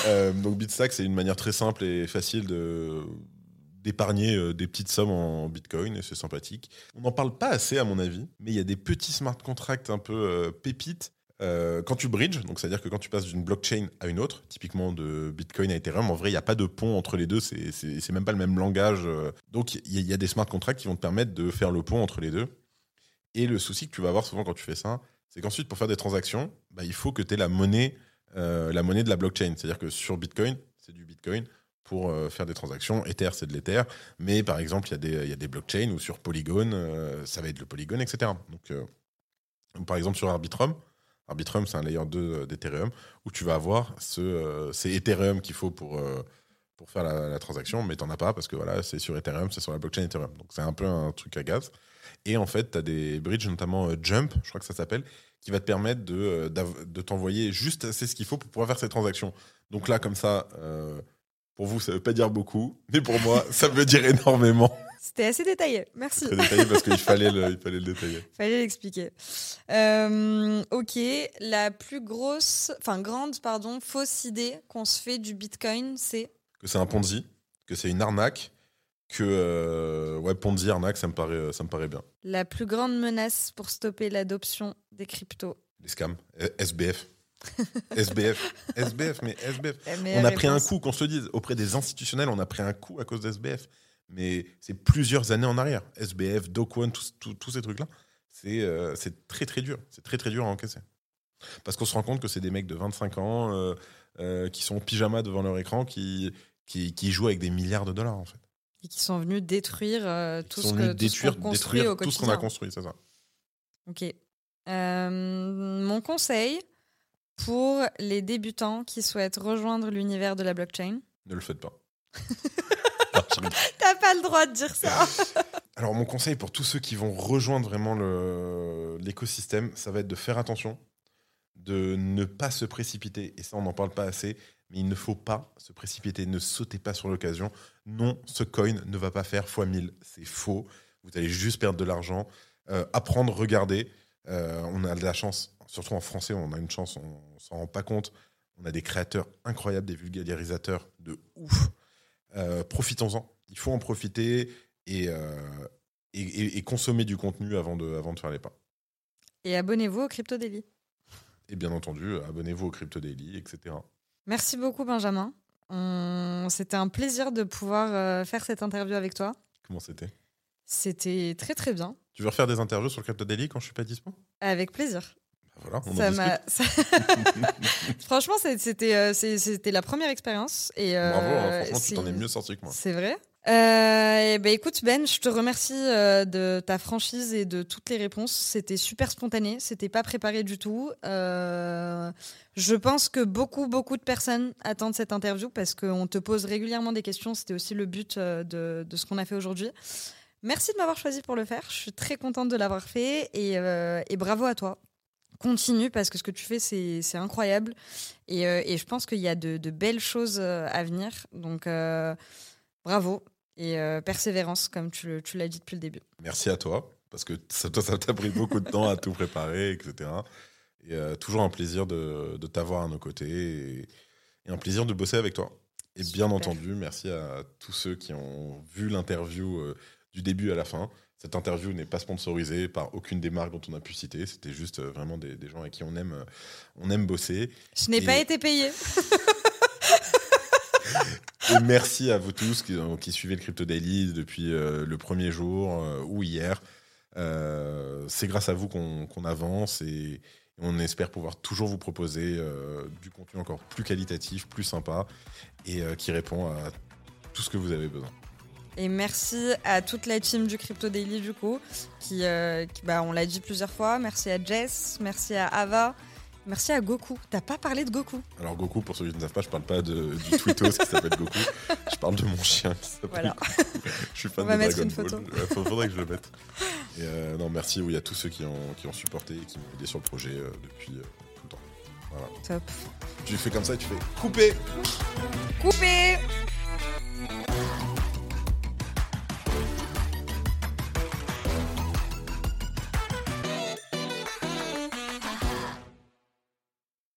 Euh, donc Bitstack, c'est une manière très simple et facile de d'épargner euh, des petites sommes en Bitcoin et c'est sympathique. On n'en parle pas assez à mon avis, mais il y a des petits smart contracts un peu euh, pépites. Quand tu bridges, donc c'est-à-dire que quand tu passes d'une blockchain à une autre, typiquement de Bitcoin à Ethereum, en vrai, il n'y a pas de pont entre les deux, c'est- même pas le même langage. Donc il y, a- il y a des smart contracts qui vont te permettre de faire le pont entre les deux. Et le souci que tu vas avoir souvent quand tu fais ça, c'est qu'ensuite, pour faire des transactions, bah, il faut que tu aies la monnaie, euh, la monnaie de la blockchain. C'est-à-dire que sur Bitcoin, c'est du Bitcoin pour euh, faire des transactions. Ether, c'est de l'Ether. Mais par exemple, il y, y a des blockchains ou sur Polygon, euh, ça va être le Polygon, etc. Donc, par exemple, sur Arbitrum, Arbitrum, c'est un layer 2 d'Ethereum, où tu vas avoir ce, c'est Ethereum qu'il faut pour, pour faire la, transaction, mais tu n'en as pas parce que voilà, c'est sur Ethereum, c'est sur la blockchain Ethereum. Donc c'est un peu un truc à gaz. Et en fait, tu as des bridges, notamment Jump, je crois que ça s'appelle, qui va te permettre de, euh, de t'envoyer juste assez ce qu'il faut pour pouvoir faire ces transactions. Donc là, comme ça, euh, pour vous, ça veut pas dire beaucoup, mais pour moi, ça veut dire énormément. C'était assez détaillé. Merci. Très détaillé parce qu'il fallait le, il fallait le détailler. Fallait l'expliquer. Euh, ok, la plus grosse, enfin grande, pardon, fausse idée qu'on se fait du Bitcoin, c'est? Que c'est un Ponzi, que c'est une arnaque, que euh, ouais, Ponzi, arnaque, ça me paraît, ça me paraît bien. la plus grande menace pour stopper l'adoption des cryptos. Les scams, Euh, SBF. SBF, SBF, mais SBF. On a pris un coup, qu'on se dise, auprès des institutionnels, on a pris un coup à cause de SBF. Mais c'est plusieurs années en arrière. SBF, Dokwon, tous ces trucs-là, c'est euh, c'est très très dur. C'est très très dur à encaisser. Parce qu'on se rend compte que c'est des mecs de 25 ans euh, euh, qui sont en pyjama devant leur écran, qui, qui, qui jouent avec des milliards de dollars en fait. Et qui sont venus détruire euh, tout ce que venus tout ce détruire, qu'on construit détruire au tout ce qu'on a construit, c'est ça. Ok. Euh, mon conseil pour les débutants qui souhaitent rejoindre l'univers de la blockchain. Ne le faites pas. T'as pas le droit de dire ça. Alors mon conseil pour tous ceux qui vont rejoindre vraiment le- l'écosystème, ça va être de faire attention, de ne pas se précipiter. Et ça, on n'en parle pas assez, mais il ne faut pas se précipiter, ne sautez pas sur l'occasion. Non, ce coin ne va pas faire x 1000, c'est faux. Vous allez juste perdre de l'argent. Euh, apprendre, regarder. Euh, on a de la chance, surtout en français, on a une chance, on, ne s'en rend pas compte. On a des créateurs incroyables, des vulgarisateurs de ouf. Euh, Profitons-en. Il faut en profiter et, et, et- et consommer du contenu avant de, avant de faire les pas. Et abonnez-vous au Crypto Daily. Et bien entendu, abonnez-vous au Crypto Daily, etc. Merci beaucoup, Benjamin. On- C'était un plaisir de pouvoir euh, faire cette interview avec toi. Comment c'était? C'était très très bien. Tu veux refaire des interviews sur le Crypto Daily quand je suis pas dispo? Avec plaisir. Voilà, on en Ça discute. m'a- ça- Franchement, c'était c'était la première expérience. Et, euh, Bravo, hein, franchement, tu t'en es mieux sorti que moi. C'est vrai. Euh, et ben écoute Ben, je te remercie euh, de ta franchise et de toutes les réponses. C'était super spontané, c'était pas préparé du tout. Euh, je pense que beaucoup beaucoup de personnes attendent cette interview parce qu'on te pose régulièrement des questions. C'était aussi le but de, de ce qu'on a fait aujourd'hui. Merci de m'avoir choisi pour le faire. Je suis très contente de l'avoir fait et, et bravo à toi. Continue parce que ce que tu fais c'est incroyable et, euh, et je pense qu'il y a de, de belles choses euh, à venir. Donc euh, Bravo et persévérance, comme tu, tu l'as dit depuis le début. Merci à toi, parce que ça t'a pris beaucoup de temps à tout préparer, etc. Et toujours un plaisir de, de t'avoir à nos côtés et, et un plaisir de bosser avec toi. Et bien Super. entendu, merci à tous ceux qui ont vu l'interview euh, du début à la fin. Cette interview n'est pas sponsorisée par aucune des marques dont on a pu citer. C'était juste euh, vraiment des, des gens avec qui on aime, euh, on aime bosser. Je n'ai Et- pas été payée. Et merci à vous tous qui, qui suivez le Crypto Daily depuis euh, le premier jour euh, ou hier. Euh, c'est grâce à vous qu'on avance et on espère pouvoir toujours vous proposer euh, du contenu encore plus qualitatif, plus sympa et euh, qui répond à tout ce que vous avez besoin. Et merci à toute la team du Crypto Daily, du coup, qui, euh, qui- bah, on l'a dit plusieurs fois. Merci à Jess, merci à Ava, merci à Goku. T'as pas parlé de Goku? Alors Goku, pour ceux qui ne savent pas, je parle pas de, du Twittos qui s'appelle Goku, je parle de mon chien qui s'appelle Voilà. Goku. Je suis fan On va de mettre Dragon une Ball. photo. Faut- faudrait que je le mette. Et euh, non, merci oui, à tous ceux qui ont, qui ont supporté et qui m'ont aidé sur le projet euh, depuis euh, tout le temps. Voilà. Top. Tu fais comme ça, tu fais couper Coupé